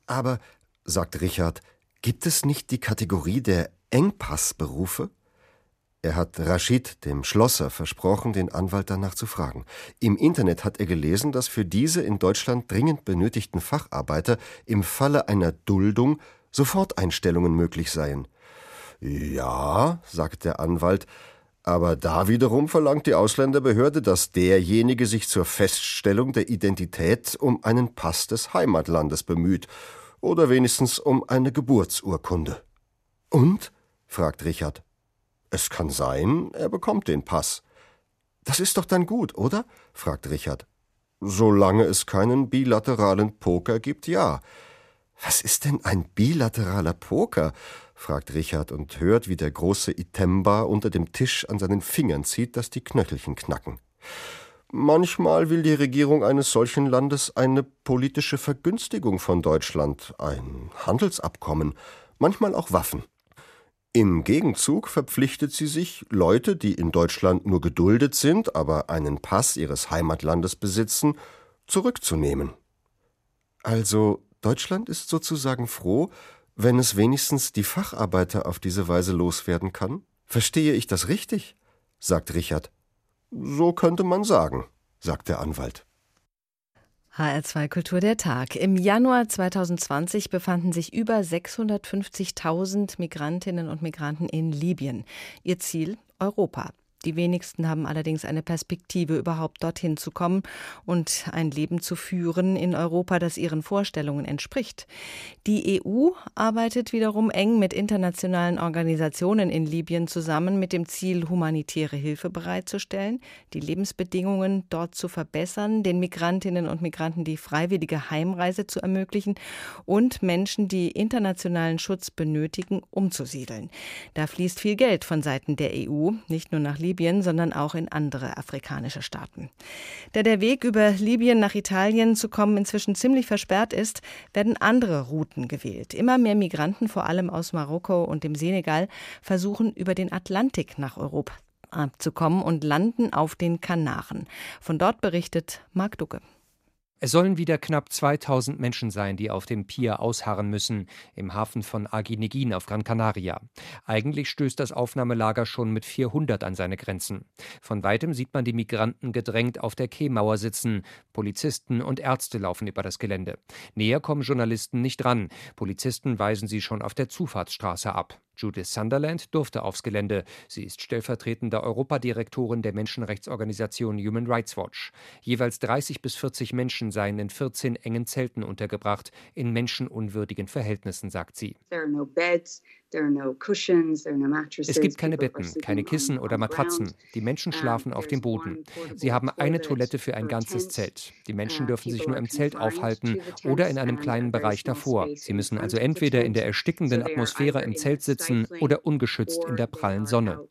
Aber, sagt Richard, gibt es nicht die Kategorie der Engpassberufe? Er hat Rashid, dem Schlosser, versprochen, den Anwalt danach zu fragen. Im Internet hat er gelesen, dass für diese in Deutschland dringend benötigten Facharbeiter im Falle einer Duldung Soforteinstellungen möglich seien. Ja, sagt der Anwalt, aber da wiederum verlangt die Ausländerbehörde, dass derjenige sich zur Feststellung der Identität um einen Pass des Heimatlandes bemüht oder wenigstens um eine Geburtsurkunde. Und? fragt Richard. Es kann sein, er bekommt den Pass. Das ist doch dann gut, oder? fragt Richard. Solange es keinen bilateralen Poker gibt, ja. Was ist denn ein bilateraler Poker? fragt Richard und hört, wie der große Itemba unter dem Tisch an seinen Fingern zieht, dass die Knöchelchen knacken. Manchmal will die Regierung eines solchen Landes eine politische Vergünstigung von Deutschland, ein Handelsabkommen, manchmal auch Waffen. Im Gegenzug verpflichtet sie sich, Leute, die in Deutschland nur geduldet sind, aber einen Pass ihres Heimatlandes besitzen, zurückzunehmen. Also Deutschland ist sozusagen froh, wenn es wenigstens die Facharbeiter auf diese Weise loswerden kann? Verstehe ich das richtig? sagt Richard. So könnte man sagen, sagt der Anwalt. HR2 Kultur der Tag. Im Januar 2020 befanden sich über 650.000 Migrantinnen und Migranten in Libyen. Ihr Ziel Europa. Die wenigsten haben allerdings eine Perspektive, überhaupt dorthin zu kommen und ein Leben zu führen in Europa, das ihren Vorstellungen entspricht. Die EU arbeitet wiederum eng mit internationalen Organisationen in Libyen zusammen mit dem Ziel, humanitäre Hilfe bereitzustellen, die Lebensbedingungen dort zu verbessern, den Migrantinnen und Migranten die freiwillige Heimreise zu ermöglichen und Menschen, die internationalen Schutz benötigen, umzusiedeln. Da fließt viel Geld von Seiten der EU, nicht nur nach Libyen, sondern auch in andere afrikanische Staaten. Da der Weg über Libyen nach Italien zu kommen inzwischen ziemlich versperrt ist, werden andere Routen gewählt. Immer mehr Migranten, vor allem aus Marokko und dem Senegal, versuchen über den Atlantik nach Europa abzukommen und landen auf den Kanaren. Von dort berichtet Marc Ducke. Es sollen wieder knapp 2000 Menschen sein, die auf dem Pier ausharren müssen, im Hafen von Aginegin auf Gran Canaria. Eigentlich stößt das Aufnahmelager schon mit 400 an seine Grenzen. Von weitem sieht man die Migranten gedrängt auf der Quaymauer sitzen. Polizisten und Ärzte laufen über das Gelände. Näher kommen Journalisten nicht ran. Polizisten weisen sie schon auf der Zufahrtsstraße ab. Judith Sunderland durfte aufs Gelände. Sie ist stellvertretende Europadirektorin der Menschenrechtsorganisation Human Rights Watch. Jeweils 30 bis 40 Menschen seien in 14 engen Zelten untergebracht, in menschenunwürdigen Verhältnissen, sagt sie. Es gibt keine Betten, keine Kissen oder Matratzen. Die Menschen schlafen auf dem Boden. Sie haben eine Toilette für ein ganzes Zelt. Die Menschen uh, dürfen sich nur im Zelt aufhalten oder in einem kleinen Bereich davor. Sie müssen also entweder in der erstickenden Atmosphäre im Zelt sitzen oder ungeschützt in der prallen Sonne.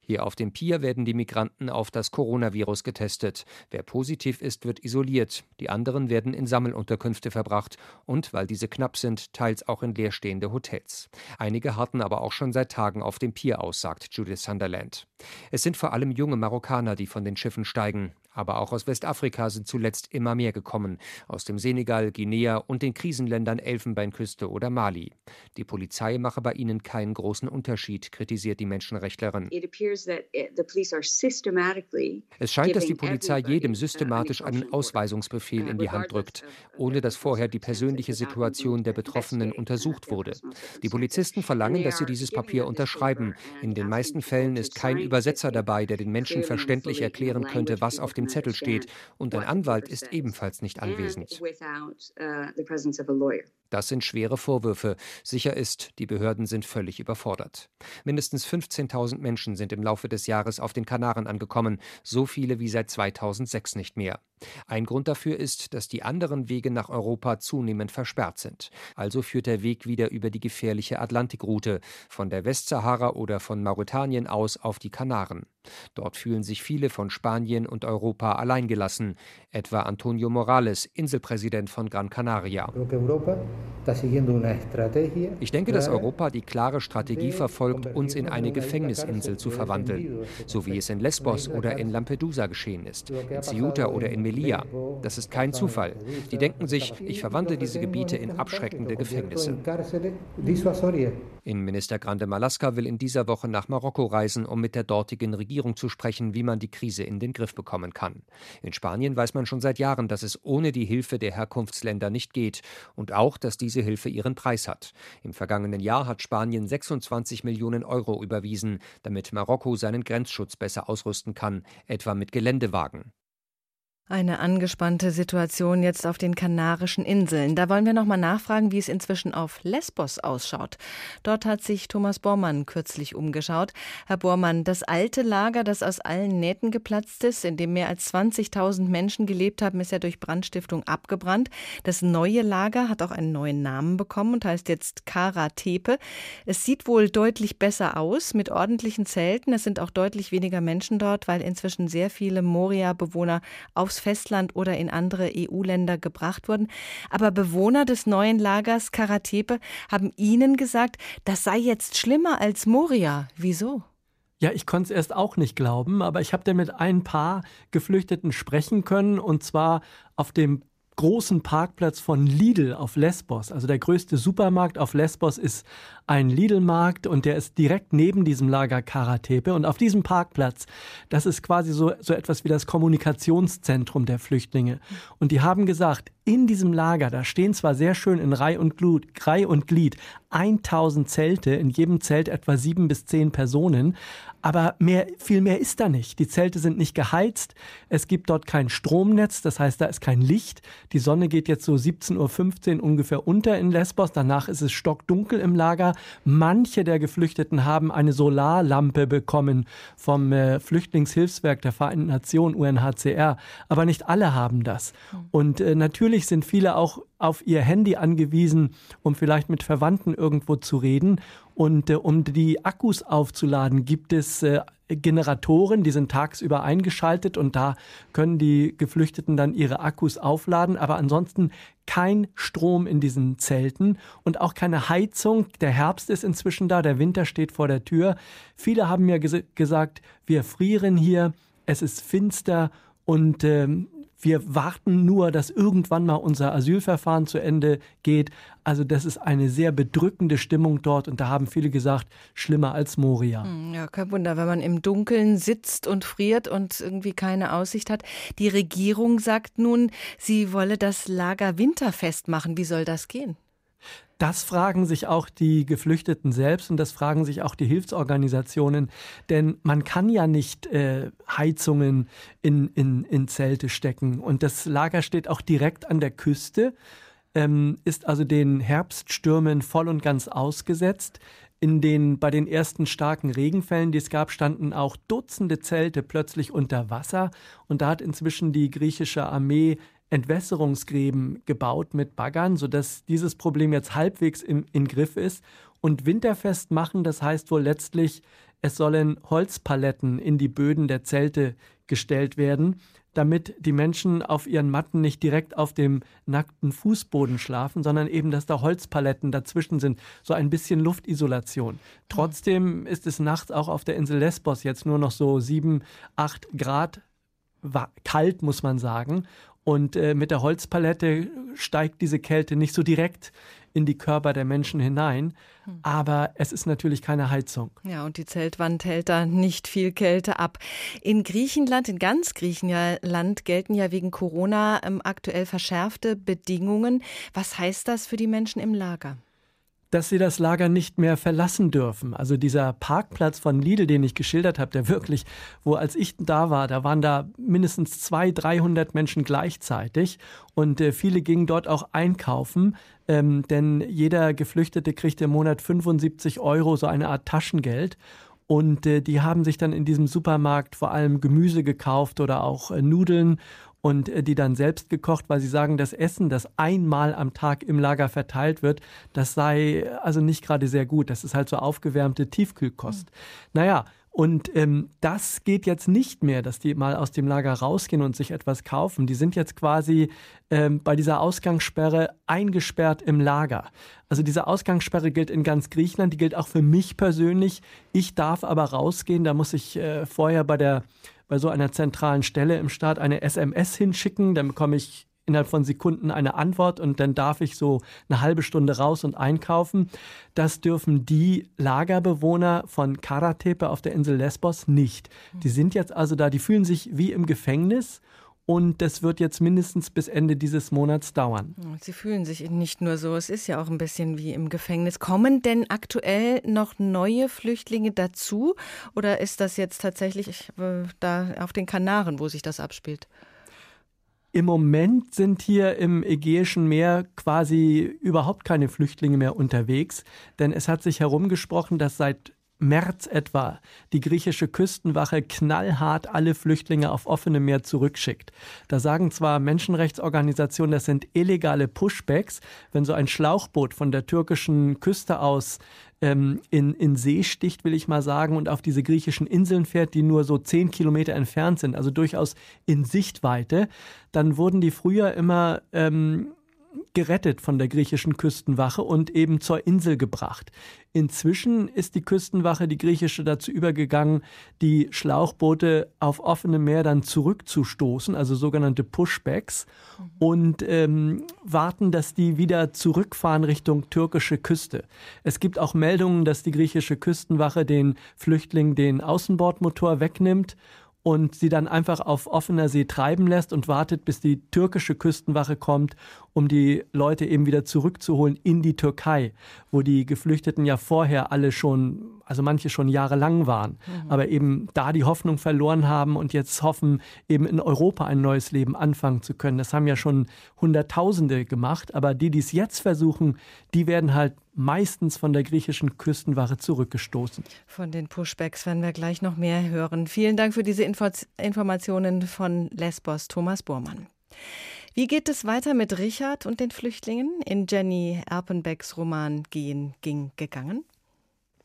Hier auf dem Pier werden die Migranten auf das Coronavirus getestet. Wer positiv ist, wird isoliert. Die anderen werden in Sammelunterkünfte verbracht und, weil diese knapp sind, teils auch in leerstehende Hotels. Hotels. Einige harten aber auch schon seit Tagen auf dem Pier aus, sagt Judith Sunderland. Es sind vor allem junge Marokkaner, die von den Schiffen steigen. Aber auch aus Westafrika sind zuletzt immer mehr gekommen, aus dem Senegal, Guinea und den Krisenländern Elfenbeinküste oder Mali. Die Polizei mache bei ihnen keinen großen Unterschied, kritisiert die Menschenrechtlerin. Es scheint, dass die Polizei jedem systematisch einen Ausweisungsbefehl in die Hand drückt, ohne dass vorher die persönliche Situation der Betroffenen untersucht wurde. Die Polizisten verlangen, dass sie dieses Papier unterschreiben. In den meisten Fällen ist kein Übersetzer dabei, der den Menschen verständlich erklären könnte, was auf dem dem Zettel steht, und ein Anwalt ist ebenfalls nicht anwesend. Das sind schwere Vorwürfe. Sicher ist, die Behörden sind völlig überfordert. Mindestens 15.000 Menschen sind im Laufe des Jahres auf den Kanaren angekommen, so viele wie seit 2006 nicht mehr. Ein Grund dafür ist, dass die anderen Wege nach Europa zunehmend versperrt sind. Also führt der Weg wieder über die gefährliche Atlantikroute, von der Westsahara oder von Mauretanien aus auf die Kanaren. Dort fühlen sich viele von Spanien und Europa alleingelassen, etwa Antonio Morales, Inselpräsident von Gran Canaria. Ich denke, dass Europa die klare Strategie verfolgt, uns in eine Gefängnisinsel zu verwandeln, so wie es in Lesbos oder in Lampedusa geschehen ist, in Ceuta oder in Melilla. Das ist kein Zufall. Die denken sich, ich verwandle diese Gebiete in abschreckende Gefängnisse. Innenminister Grande Malaska will in dieser Woche nach Marokko reisen, um mit der dortigen Regierung zu sprechen, wie man die Krise in den Griff bekommen kann. In Spanien weiß man schon seit Jahren, dass es ohne die Hilfe der Herkunftsländer nicht geht und auch, dass diese Hilfe ihren Preis hat. Im vergangenen Jahr hat Spanien 26 Millionen Euro überwiesen, damit Marokko seinen Grenzschutz besser ausrüsten kann, etwa mit Geländewagen. Eine angespannte Situation jetzt auf den Kanarischen Inseln. Da wollen wir noch mal nachfragen, wie es inzwischen auf Lesbos ausschaut. Dort hat sich Thomas Bormann kürzlich umgeschaut. Herr Bormann, das alte Lager, das aus allen Nähten geplatzt ist, in dem mehr als 20.000 Menschen gelebt haben, ist ja durch Brandstiftung abgebrannt. Das neue Lager hat auch einen neuen Namen bekommen und heißt jetzt Kara Tepe. Es sieht wohl deutlich besser aus mit ordentlichen Zelten. Es sind auch deutlich weniger Menschen dort, weil inzwischen sehr viele Moria-Bewohner auf aufs Festland oder in andere EU-Länder gebracht wurden. Aber Bewohner des neuen Lagers Karatepe haben Ihnen gesagt, das sei jetzt schlimmer als Moria. Wieso? Ja, ich konnte es erst auch nicht glauben, aber ich habe dann mit ein paar Geflüchteten sprechen können und zwar auf dem großen Parkplatz von Lidl auf Lesbos. Also der größte Supermarkt auf Lesbos ist ein Lidl-Markt und der ist direkt neben diesem Lager Karatepe. Und auf diesem Parkplatz, das ist quasi so, so etwas wie das Kommunikationszentrum der Flüchtlinge. Und die haben gesagt, in diesem Lager, da stehen zwar sehr schön in Reih und, Glut, Reih und Glied 1000 Zelte, in jedem Zelt etwa sieben bis zehn Personen, Aber mehr, viel mehr ist da nicht. Die Zelte sind nicht geheizt. Es gibt dort kein Stromnetz, das heißt, da ist kein Licht. Die Sonne geht jetzt so 17.15 Uhr ungefähr unter in Lesbos. Danach ist es stockdunkel im Lager. Manche der Geflüchteten haben eine Solarlampe bekommen vom äh, Flüchtlingshilfswerk der Vereinten Nationen, UNHCR. Aber nicht alle haben das. Hm. Und äh, natürlich sind viele auch auf ihr Handy angewiesen, um vielleicht mit Verwandten irgendwo zu reden. Und äh, um die Akkus aufzuladen, gibt es äh, Generatoren, die sind tagsüber eingeschaltet und da können die Geflüchteten dann ihre Akkus aufladen. Aber ansonsten kein Strom in diesen Zelten und auch keine Heizung. Der Herbst ist inzwischen da, der Winter steht vor der Tür. Viele haben mir ges gesagt, wir frieren hier, es ist finster und ähm, wir warten nur, dass irgendwann mal unser Asylverfahren zu Ende geht. Also das ist eine sehr bedrückende Stimmung dort und da haben viele gesagt, schlimmer als Moria. Hm, ja, kein Wunder, wenn man im Dunkeln sitzt und friert und irgendwie keine Aussicht hat. Die Regierung sagt nun, sie wolle das Lager winterfest machen. Wie soll das gehen? Das fragen sich auch die Geflüchteten selbst und das fragen sich auch die Hilfsorganisationen, denn man kann ja nicht äh, Heizungen in, in, in Zelte stecken. Und das Lager steht auch direkt an der Küste, ähm, ist also den Herbststürmen voll und ganz ausgesetzt. In den, bei den ersten starken Regenfällen, die es gab, standen auch Dutzende Zelte plötzlich unter Wasser. Und da hat inzwischen die griechische Armee Entwässerungsgräben gebaut mit Baggern, sodass dieses Problem jetzt halbwegs im, in Griff ist. Und winterfest machen, das heißt wohl letztlich, es sollen Holzpaletten in die Böden der Zelte gestellt werden, damit die Menschen auf ihren Matten nicht direkt auf dem nackten Fußboden schlafen, sondern eben, dass da Holzpaletten dazwischen sind, so ein bisschen Luftisolation. Trotzdem ist es nachts auch auf der Insel Lesbos jetzt nur noch so sieben, acht Grad kalt, muss man sagen. Und äh, mit der Holzpalette steigt diese Kälte nicht so direkt in die Körper der Menschen hinein. Hm. Aber es ist natürlich keine Heizung. Ja, und die Zeltwand hält da nicht viel Kälte ab. In Griechenland, in ganz Griechenland gelten ja wegen Corona ähm, aktuell verschärfte Bedingungen. Was heißt das für die Menschen im Lager? Dass sie das Lager nicht mehr verlassen dürfen. Also dieser Parkplatz von Lidl, den ich geschildert habe, der wirklich, wo als ich da war, da waren da mindestens 200, 300 Menschen gleichzeitig und äh, viele gingen dort auch einkaufen, ähm, denn jeder Geflüchtete kriegt im Monat 75 Euro, so eine Art Taschengeld. Und äh, die haben sich dann in diesem Supermarkt vor allem Gemüse gekauft oder auch äh, Nudeln und äh, die dann selbst gekocht, weil sie sagen, das Essen, das einmal am Tag im Lager verteilt wird, das sei äh, also nicht gerade sehr gut. Das ist halt so aufgewärmte Tiefkühlkost. Mhm. Naja, und ähm, das geht jetzt nicht mehr, dass die mal aus dem Lager rausgehen und sich etwas kaufen. Die sind jetzt quasi ähm, bei dieser Ausgangssperre eingesperrt im Lager. Also diese Ausgangssperre gilt in ganz Griechenland, die gilt auch für mich persönlich. Ich darf aber rausgehen, da muss ich äh, vorher bei der bei so einer zentralen Stelle im Staat eine SMS hinschicken, dann bekomme ich innerhalb von Sekunden eine Antwort und dann darf ich so eine halbe Stunde raus und einkaufen. Das dürfen die Lagerbewohner von Karatepe auf der Insel Lesbos nicht. Die sind jetzt also da, die fühlen sich wie im Gefängnis und das wird jetzt mindestens bis Ende dieses Monats dauern. Sie fühlen sich nicht nur so, es ist ja auch ein bisschen wie im Gefängnis. Kommen denn aktuell noch neue Flüchtlinge dazu oder ist das jetzt tatsächlich äh, da auf den Kanaren, wo sich das abspielt? Im Moment sind hier im Ägäischen Meer quasi überhaupt keine Flüchtlinge mehr unterwegs, denn es hat sich herumgesprochen, dass seit März etwa die griechische Küstenwache knallhart alle Flüchtlinge auf offenem Meer zurückschickt. Da sagen zwar Menschenrechtsorganisationen, das sind illegale Pushbacks, wenn so ein Schlauchboot von der türkischen Küste aus ähm, in, in See sticht, will ich mal sagen, und auf diese griechischen Inseln fährt, die nur so zehn Kilometer entfernt sind, also durchaus in Sichtweite, dann wurden die früher immer ähm, gerettet von der griechischen Küstenwache und eben zur Insel gebracht. Inzwischen ist die Küstenwache, die griechische, dazu übergegangen, die Schlauchboote auf offenem Meer dann zurückzustoßen, also sogenannte Pushbacks, mhm. und ähm, warten, dass die wieder zurückfahren Richtung türkische Küste. Es gibt auch Meldungen, dass die griechische Küstenwache den Flüchtlingen den Außenbordmotor wegnimmt und sie dann einfach auf offener See treiben lässt und wartet, bis die türkische Küstenwache kommt, um die Leute eben wieder zurückzuholen in die Türkei, wo die Geflüchteten ja vorher alle schon also manche schon jahrelang waren, mhm. aber eben da die Hoffnung verloren haben und jetzt hoffen, eben in Europa ein neues Leben anfangen zu können. Das haben ja schon Hunderttausende gemacht, aber die, die es jetzt versuchen, die werden halt meistens von der griechischen Küstenwache zurückgestoßen. Von den Pushbacks werden wir gleich noch mehr hören. Vielen Dank für diese Info Informationen von Lesbos Thomas Bormann. Wie geht es weiter mit Richard und den Flüchtlingen in Jenny Erpenbecks Roman Gehen, ging, gegangen?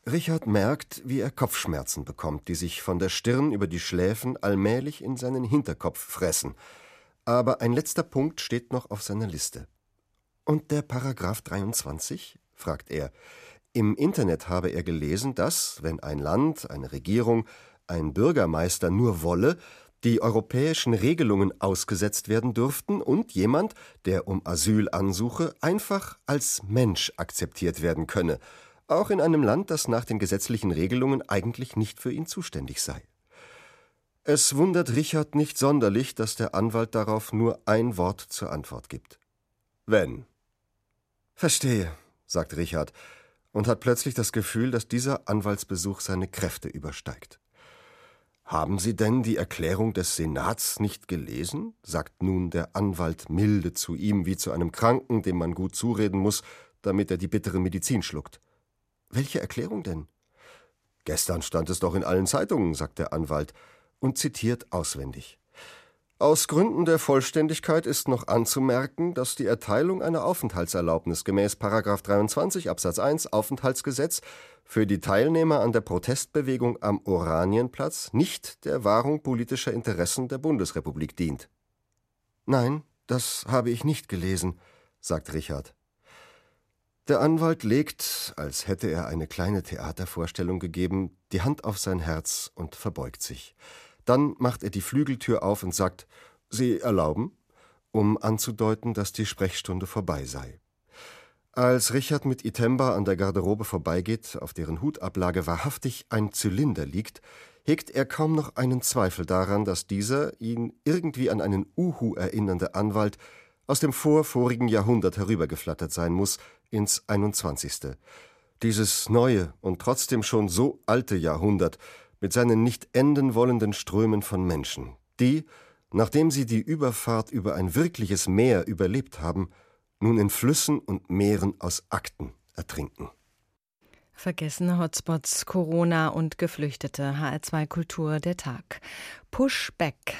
Richard merkt, wie er Kopfschmerzen bekommt, die sich von der Stirn über die Schläfen allmählich in seinen Hinterkopf fressen. Aber ein letzter Punkt steht noch auf seiner Liste. Und der Paragraph 23? fragt er. Im Internet habe er gelesen, dass, wenn ein Land, eine Regierung, ein Bürgermeister nur wolle, die europäischen Regelungen ausgesetzt werden dürften und jemand, der um Asyl ansuche, einfach als Mensch akzeptiert werden könne, auch in einem Land, das nach den gesetzlichen Regelungen eigentlich nicht für ihn zuständig sei. Es wundert Richard nicht sonderlich, dass der Anwalt darauf nur ein Wort zur Antwort gibt. Wenn. Verstehe, sagt Richard und hat plötzlich das Gefühl, dass dieser Anwaltsbesuch seine Kräfte übersteigt. Haben Sie denn die Erklärung des Senats nicht gelesen? sagt nun der Anwalt milde zu ihm wie zu einem Kranken, dem man gut zureden muss, damit er die bittere Medizin schluckt. Welche Erklärung denn? Gestern stand es doch in allen Zeitungen, sagt der Anwalt und zitiert auswendig. Aus Gründen der Vollständigkeit ist noch anzumerken, dass die Erteilung einer Aufenthaltserlaubnis gemäß 23 Absatz 1 Aufenthaltsgesetz für die Teilnehmer an der Protestbewegung am Oranienplatz nicht der Wahrung politischer Interessen der Bundesrepublik dient. Nein, das habe ich nicht gelesen, sagt Richard. Der Anwalt legt, als hätte er eine kleine Theatervorstellung gegeben, die Hand auf sein Herz und verbeugt sich. Dann macht er die Flügeltür auf und sagt Sie erlauben, um anzudeuten, dass die Sprechstunde vorbei sei. Als Richard mit Itemba an der Garderobe vorbeigeht, auf deren Hutablage wahrhaftig ein Zylinder liegt, hegt er kaum noch einen Zweifel daran, dass dieser ihn irgendwie an einen Uhu erinnernde Anwalt aus dem vorvorigen Jahrhundert herübergeflattert sein muss ins 21. Dieses neue und trotzdem schon so alte Jahrhundert, mit seinen nicht enden wollenden Strömen von Menschen, die, nachdem sie die Überfahrt über ein wirkliches Meer überlebt haben, nun in Flüssen und Meeren aus Akten ertrinken. Vergessene Hotspots, Corona und Geflüchtete. HR2 Kultur der Tag. Pushback.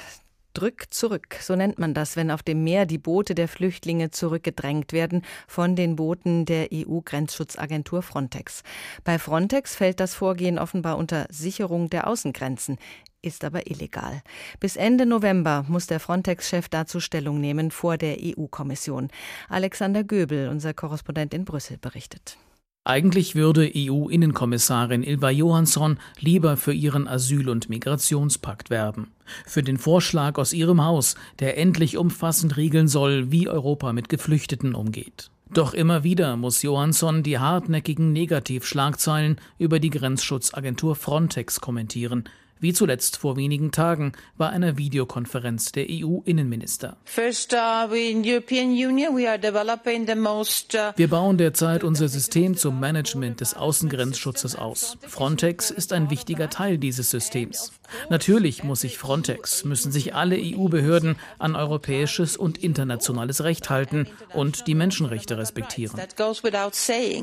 Drück zurück, so nennt man das, wenn auf dem Meer die Boote der Flüchtlinge zurückgedrängt werden von den Booten der EU-Grenzschutzagentur Frontex. Bei Frontex fällt das Vorgehen offenbar unter Sicherung der Außengrenzen, ist aber illegal. Bis Ende November muss der Frontex-Chef dazu Stellung nehmen vor der EU-Kommission. Alexander Göbel, unser Korrespondent in Brüssel, berichtet. Eigentlich würde EU-Innenkommissarin Ilva Johansson lieber für ihren Asyl- und Migrationspakt werben. Für den Vorschlag aus ihrem Haus, der endlich umfassend regeln soll, wie Europa mit Geflüchteten umgeht. Doch immer wieder muss Johansson die hartnäckigen Negativschlagzeilen über die Grenzschutzagentur Frontex kommentieren, wie zuletzt vor wenigen Tagen bei einer Videokonferenz der EU-Innenminister. Uh, Wir bauen derzeit unser System zum Management des Außengrenzschutzes aus. Frontex ist ein wichtiger Teil dieses Systems. Natürlich muss sich Frontex, müssen sich alle EU-Behörden an europäisches und internationales Recht halten und die Menschenrechte respektieren.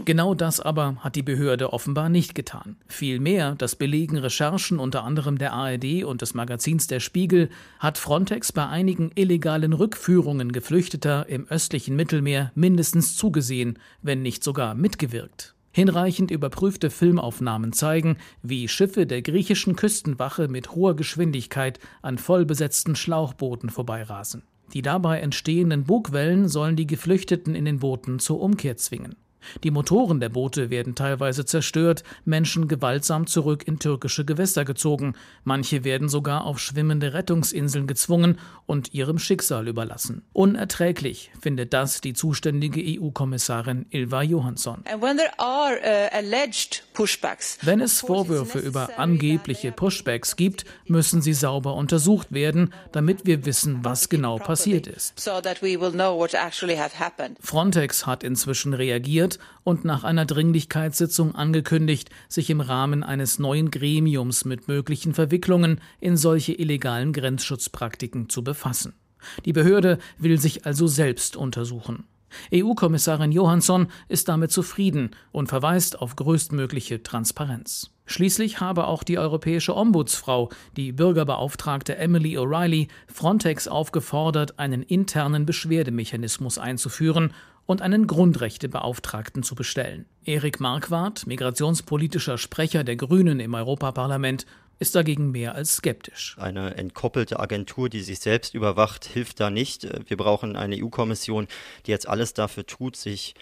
Genau das aber hat die Behörde offenbar nicht getan. Vielmehr, das belegen Recherchen unter anderem der ARD und des Magazins Der Spiegel, hat Frontex bei einigen illegalen Rückführungen Geflüchteter im östlichen Mittelmeer mindestens zugesehen, wenn nicht sogar mitgewirkt. Hinreichend überprüfte Filmaufnahmen zeigen, wie Schiffe der griechischen Küstenwache mit hoher Geschwindigkeit an vollbesetzten Schlauchbooten vorbeirasen. Die dabei entstehenden Bugwellen sollen die Geflüchteten in den Booten zur Umkehr zwingen. Die Motoren der Boote werden teilweise zerstört, Menschen gewaltsam zurück in türkische Gewässer gezogen, manche werden sogar auf schwimmende Rettungsinseln gezwungen und ihrem Schicksal überlassen. Unerträglich findet das die zuständige EU-Kommissarin Ilva Johansson. Uh, Wenn es Vorwürfe über angebliche Pushbacks gibt, müssen sie sauber untersucht werden, damit wir wissen, was genau passiert ist. Frontex hat inzwischen reagiert und nach einer Dringlichkeitssitzung angekündigt, sich im Rahmen eines neuen Gremiums mit möglichen Verwicklungen in solche illegalen Grenzschutzpraktiken zu befassen. Die Behörde will sich also selbst untersuchen. EU-Kommissarin Johansson ist damit zufrieden und verweist auf größtmögliche Transparenz. Schließlich habe auch die europäische Ombudsfrau, die Bürgerbeauftragte Emily O'Reilly, Frontex aufgefordert, einen internen Beschwerdemechanismus einzuführen und einen Grundrechtebeauftragten zu bestellen. Erik Marquardt, migrationspolitischer Sprecher der Grünen im Europaparlament, ist dagegen mehr als skeptisch. Eine entkoppelte Agentur, die sich selbst überwacht, hilft da nicht. Wir brauchen eine EU-Kommission, die jetzt alles dafür tut, sich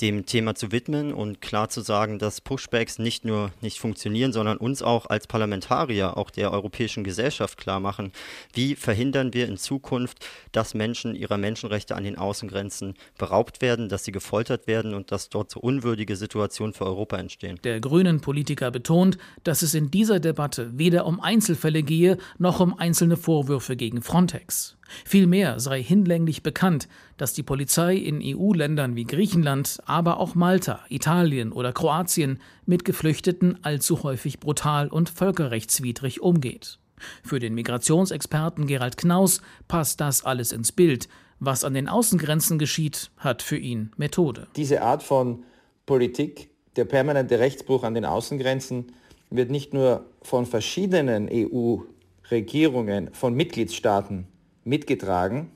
dem Thema zu widmen und klar zu sagen, dass Pushbacks nicht nur nicht funktionieren, sondern uns auch als Parlamentarier, auch der europäischen Gesellschaft klar machen, wie verhindern wir in Zukunft, dass Menschen ihrer Menschenrechte an den Außengrenzen beraubt werden, dass sie gefoltert werden und dass dort so unwürdige Situationen für Europa entstehen. Der grünen Politiker betont, dass es in dieser Debatte weder um Einzelfälle gehe, noch um einzelne Vorwürfe gegen Frontex. Vielmehr sei hinlänglich bekannt, dass die Polizei in EU-Ländern wie Griechenland, aber auch Malta, Italien oder Kroatien mit Geflüchteten allzu häufig brutal und völkerrechtswidrig umgeht. Für den Migrationsexperten Gerald Knaus passt das alles ins Bild. Was an den Außengrenzen geschieht, hat für ihn Methode. Diese Art von Politik, der permanente Rechtsbruch an den Außengrenzen, wird nicht nur von verschiedenen EU-Regierungen, von Mitgliedstaaten mitgetragen,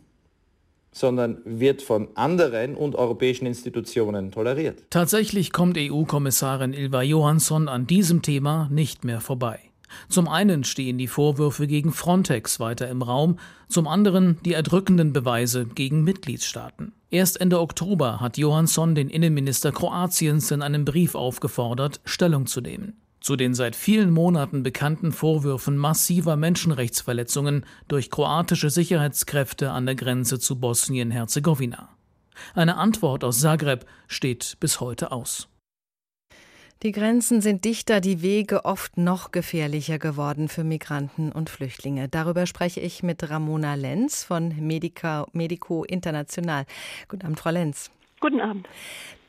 sondern wird von anderen und europäischen Institutionen toleriert. Tatsächlich kommt EU-Kommissarin Ilva Johansson an diesem Thema nicht mehr vorbei. Zum einen stehen die Vorwürfe gegen Frontex weiter im Raum, zum anderen die erdrückenden Beweise gegen Mitgliedstaaten. Erst Ende Oktober hat Johansson den Innenminister Kroatiens in einem Brief aufgefordert, Stellung zu nehmen zu den seit vielen Monaten bekannten Vorwürfen massiver Menschenrechtsverletzungen durch kroatische Sicherheitskräfte an der Grenze zu Bosnien-Herzegowina. Eine Antwort aus Zagreb steht bis heute aus. Die Grenzen sind dichter, die Wege oft noch gefährlicher geworden für Migranten und Flüchtlinge. Darüber spreche ich mit Ramona Lenz von Medica, Medico International. Guten Abend, Frau Lenz. Guten Abend.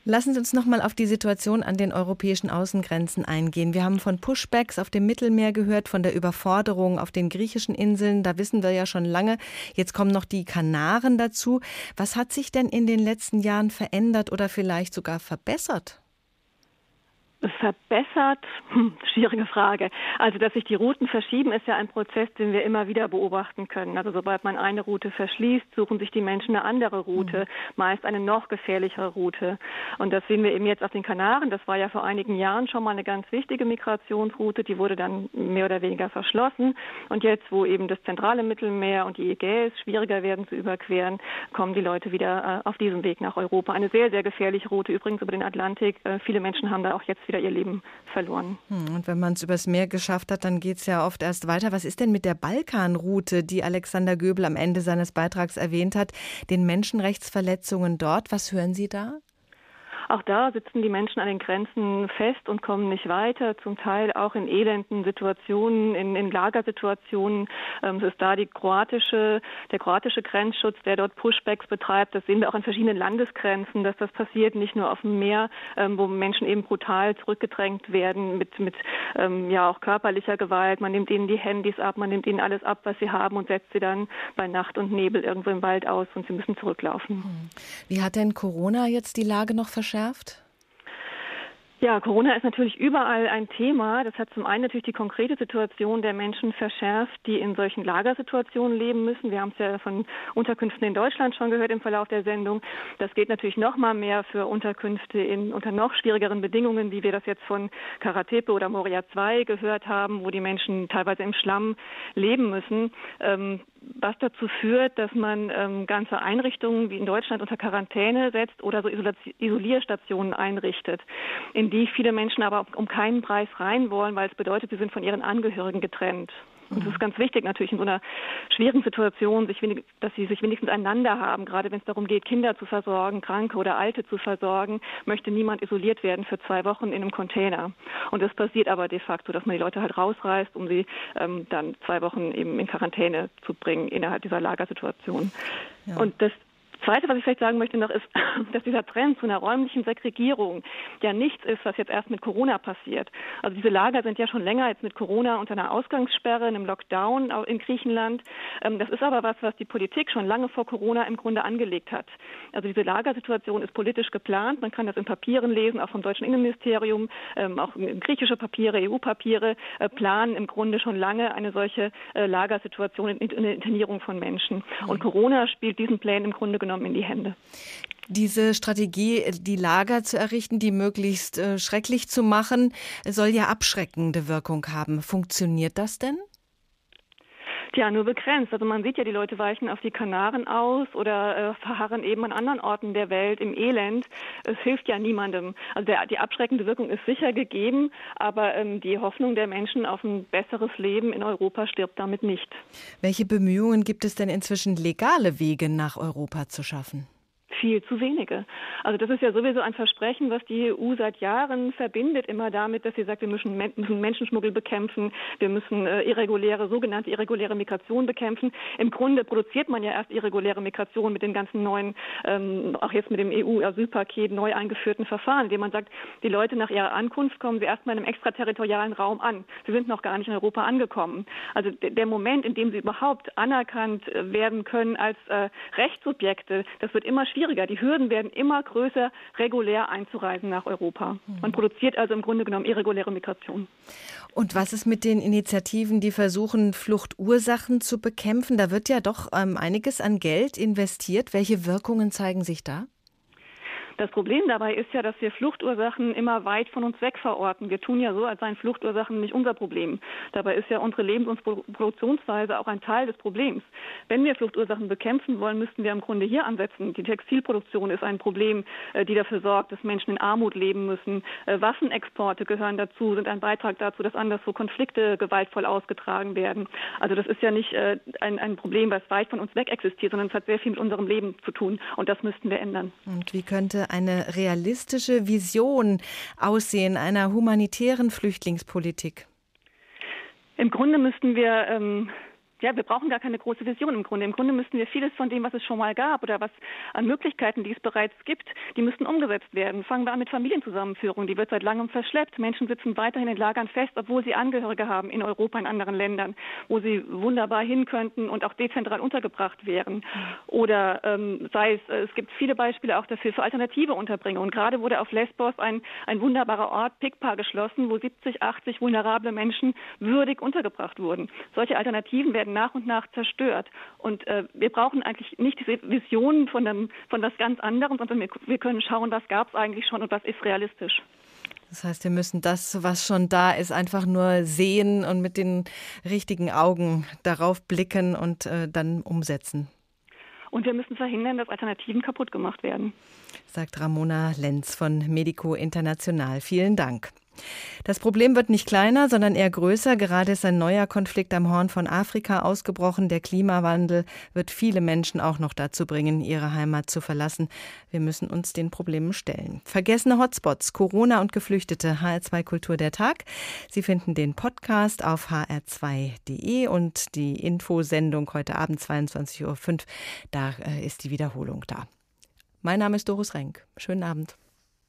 Lassen Sie uns noch mal auf die Situation an den europäischen Außengrenzen eingehen. Wir haben von Pushbacks auf dem Mittelmeer gehört, von der Überforderung auf den griechischen Inseln. Da wissen wir ja schon lange. Jetzt kommen noch die Kanaren dazu. Was hat sich denn in den letzten Jahren verändert oder vielleicht sogar verbessert? Verbessert? Hm, schwierige Frage. Also, dass sich die Routen verschieben, ist ja ein Prozess, den wir immer wieder beobachten können. Also, sobald man eine Route verschließt, suchen sich die Menschen eine andere Route, mhm. meist eine noch gefährlichere Route. Und das sehen wir eben jetzt auf den Kanaren. Das war ja vor einigen Jahren schon mal eine ganz wichtige Migrationsroute. Die wurde dann mehr oder weniger verschlossen. Und jetzt, wo eben das zentrale Mittelmeer und die Ägäis schwieriger werden zu überqueren, kommen die Leute wieder äh, auf diesem Weg nach Europa. Eine sehr, sehr gefährliche Route übrigens über den Atlantik. Äh, viele Menschen haben da auch jetzt wieder ihr Leben verloren. Hm, und wenn man es übers Meer geschafft hat, dann geht es ja oft erst weiter. Was ist denn mit der Balkanroute, die Alexander Göbel am Ende seines Beitrags erwähnt hat, den Menschenrechtsverletzungen dort? Was hören Sie da? Auch da sitzen die Menschen an den Grenzen fest und kommen nicht weiter, zum Teil auch in elenden Situationen, in, in Lagersituationen. Ähm, es ist da die kroatische, der kroatische Grenzschutz, der dort Pushbacks betreibt. Das sehen wir auch an verschiedenen Landesgrenzen, dass das passiert, nicht nur auf dem Meer, ähm, wo Menschen eben brutal zurückgedrängt werden mit, mit ähm, ja auch körperlicher Gewalt. Man nimmt ihnen die Handys ab, man nimmt ihnen alles ab, was sie haben und setzt sie dann bei Nacht und Nebel irgendwo im Wald aus und sie müssen zurücklaufen. Wie hat denn Corona jetzt die Lage noch verschärft? Verschärft? Ja, Corona ist natürlich überall ein Thema. Das hat zum einen natürlich die konkrete Situation der Menschen verschärft, die in solchen Lagersituationen leben müssen. Wir haben es ja von Unterkünften in Deutschland schon gehört im Verlauf der Sendung. Das geht natürlich noch mal mehr für Unterkünfte in unter noch schwierigeren Bedingungen, wie wir das jetzt von Karatepe oder Moria 2 gehört haben, wo die Menschen teilweise im Schlamm leben müssen. Ähm, was dazu führt, dass man ähm, ganze Einrichtungen wie in Deutschland unter Quarantäne setzt oder so Isolierstationen einrichtet, in die viele Menschen aber um keinen Preis rein wollen, weil es bedeutet, sie sind von ihren Angehörigen getrennt. Und es ist ganz wichtig natürlich in so einer schwierigen Situation, sich wenig, dass sie sich wenigstens einander haben. Gerade wenn es darum geht, Kinder zu versorgen, Kranke oder Alte zu versorgen, möchte niemand isoliert werden für zwei Wochen in einem Container. Und das passiert aber de facto, dass man die Leute halt rausreißt, um sie ähm, dann zwei Wochen eben in Quarantäne zu bringen innerhalb dieser Lagersituation. Ja. Und das Zweite, was ich vielleicht sagen möchte noch, ist, dass dieser Trend zu einer räumlichen Segregierung ja nichts ist, was jetzt erst mit Corona passiert. Also diese Lager sind ja schon länger jetzt mit Corona unter einer Ausgangssperre, einem Lockdown in Griechenland. Ähm, das ist aber was, was die Politik schon lange vor Corona im Grunde angelegt hat. Also diese Lagersituation ist politisch geplant. Man kann das in Papieren lesen, auch vom deutschen Innenministerium, ähm, auch griechische Papiere, EU-Papiere äh, planen im Grunde schon lange eine solche äh, Lagersituation in, in der Internierung von Menschen. Und Corona spielt diesen Plänen im Grunde genommen in die Hände. Diese Strategie, die Lager zu errichten, die möglichst äh, schrecklich zu machen, soll ja abschreckende Wirkung haben. Funktioniert das denn? Ja, nur begrenzt. Also man sieht ja, die Leute weichen auf die Kanaren aus oder äh, verharren eben an anderen Orten der Welt im Elend. Es hilft ja niemandem. Also der, die abschreckende Wirkung ist sicher gegeben, aber ähm, die Hoffnung der Menschen auf ein besseres Leben in Europa stirbt damit nicht. Welche Bemühungen gibt es denn inzwischen, legale Wege nach Europa zu schaffen? Viel zu wenige. Also das ist ja sowieso ein Versprechen, was die EU seit Jahren verbindet, immer damit, dass sie sagt, wir müssen, Menschenschmuggel bekämpfen, wir müssen äh, irreguläre, sogenannte irreguläre Migration bekämpfen. Im Grunde produziert man ja erst irreguläre Migration mit den ganzen neuen, ähm, auch jetzt mit dem EU-Asylpaket neu eingeführten Verfahren, indem man sagt, die Leute nach ihrer Ankunft kommen sie erstmal in einem extraterritorialen Raum an. Sie sind noch gar nicht in Europa angekommen. Also der Moment, in dem sie überhaupt anerkannt äh, werden können als äh, Rechtssubjekte, das wird immer schwieriger schwieriger. Die Hürden werden immer größer, regulär einzureisen nach Europa. Man mhm. produziert also im Grunde genommen irreguläre Migration. Und was ist mit den Initiativen, die versuchen, Fluchtursachen zu bekämpfen? Da wird ja doch ähm, einiges an Geld investiert. Welche Wirkungen zeigen sich da? Das Problem dabei ist ja, dass wir Fluchtursachen immer weit von uns weg verorten. Wir tun ja so, als seien Fluchtursachen nicht unser Problem. Dabei ist ja unsere Lebens- und Produktionsweise auch ein Teil des Problems. Wenn wir Fluchtursachen bekämpfen wollen, müssten wir im Grunde hier ansetzen. Die Textilproduktion ist ein Problem, äh, die dafür sorgt, dass Menschen in Armut leben müssen. Äh, Waffenexporte gehören dazu, sind ein Beitrag dazu, dass anderswo Konflikte gewaltvoll ausgetragen werden. Also das ist ja nicht äh, ein, ein Problem, was weit von uns weg existiert, sondern es hat sehr viel mit unserem Leben zu tun. Und das müssten wir ändern. Und wie könnte eine realistische Vision aussehen einer humanitären Flüchtlingspolitik? Im Grunde müssten wir ähm, ja, wir brauchen gar keine große Vision im Grunde. Im Grunde müssten wir vieles von dem, was es schon mal gab oder was an Möglichkeiten, die es bereits gibt, die müssten umgesetzt werden. Fangen wir an mit Familienzusammenführung. Die wird seit langem verschleppt. Menschen sitzen weiterhin in Lagern fest, obwohl sie Angehörige haben in Europa, in anderen Ländern, wo sie wunderbar hin könnten und auch dezentral untergebracht wären. Oder ähm, sei es, äh, es gibt viele Beispiele auch dafür für alternative Unterbringung. Und gerade wurde auf Lesbos ein, ein wunderbarer Ort, Pikpa, geschlossen, wo 70, 80 vulnerable Menschen würdig untergebracht wurden. Solche Alternativen werden nach und nach zerstört. Und äh, wir brauchen eigentlich nicht diese Visionen von, dem, von was ganz anderem, sondern wir, wir können schauen, was gab es eigentlich schon und was ist realistisch. Das heißt, wir müssen das, was schon da ist, einfach nur sehen und mit den richtigen Augen darauf blicken und äh, dann umsetzen. Und wir müssen verhindern, dass Alternativen kaputt gemacht werden. Sagt Ramona Lenz von Medico International. Vielen Dank. Das Problem wird nicht kleiner, sondern eher größer. Gerade ist ein neuer Konflikt am Horn von Afrika ausgebrochen. Der Klimawandel wird viele Menschen auch noch dazu bringen, ihre Heimat zu verlassen. Wir müssen uns den Problemen stellen. Vergessene Hotspots, Corona und Geflüchtete, HR2 Kultur der Tag. Sie finden den Podcast auf hr2.de und die Infosendung heute Abend 22.05 Uhr. Da äh, ist die Wiederholung da. Mein Name ist Doris Renk. Schönen Abend.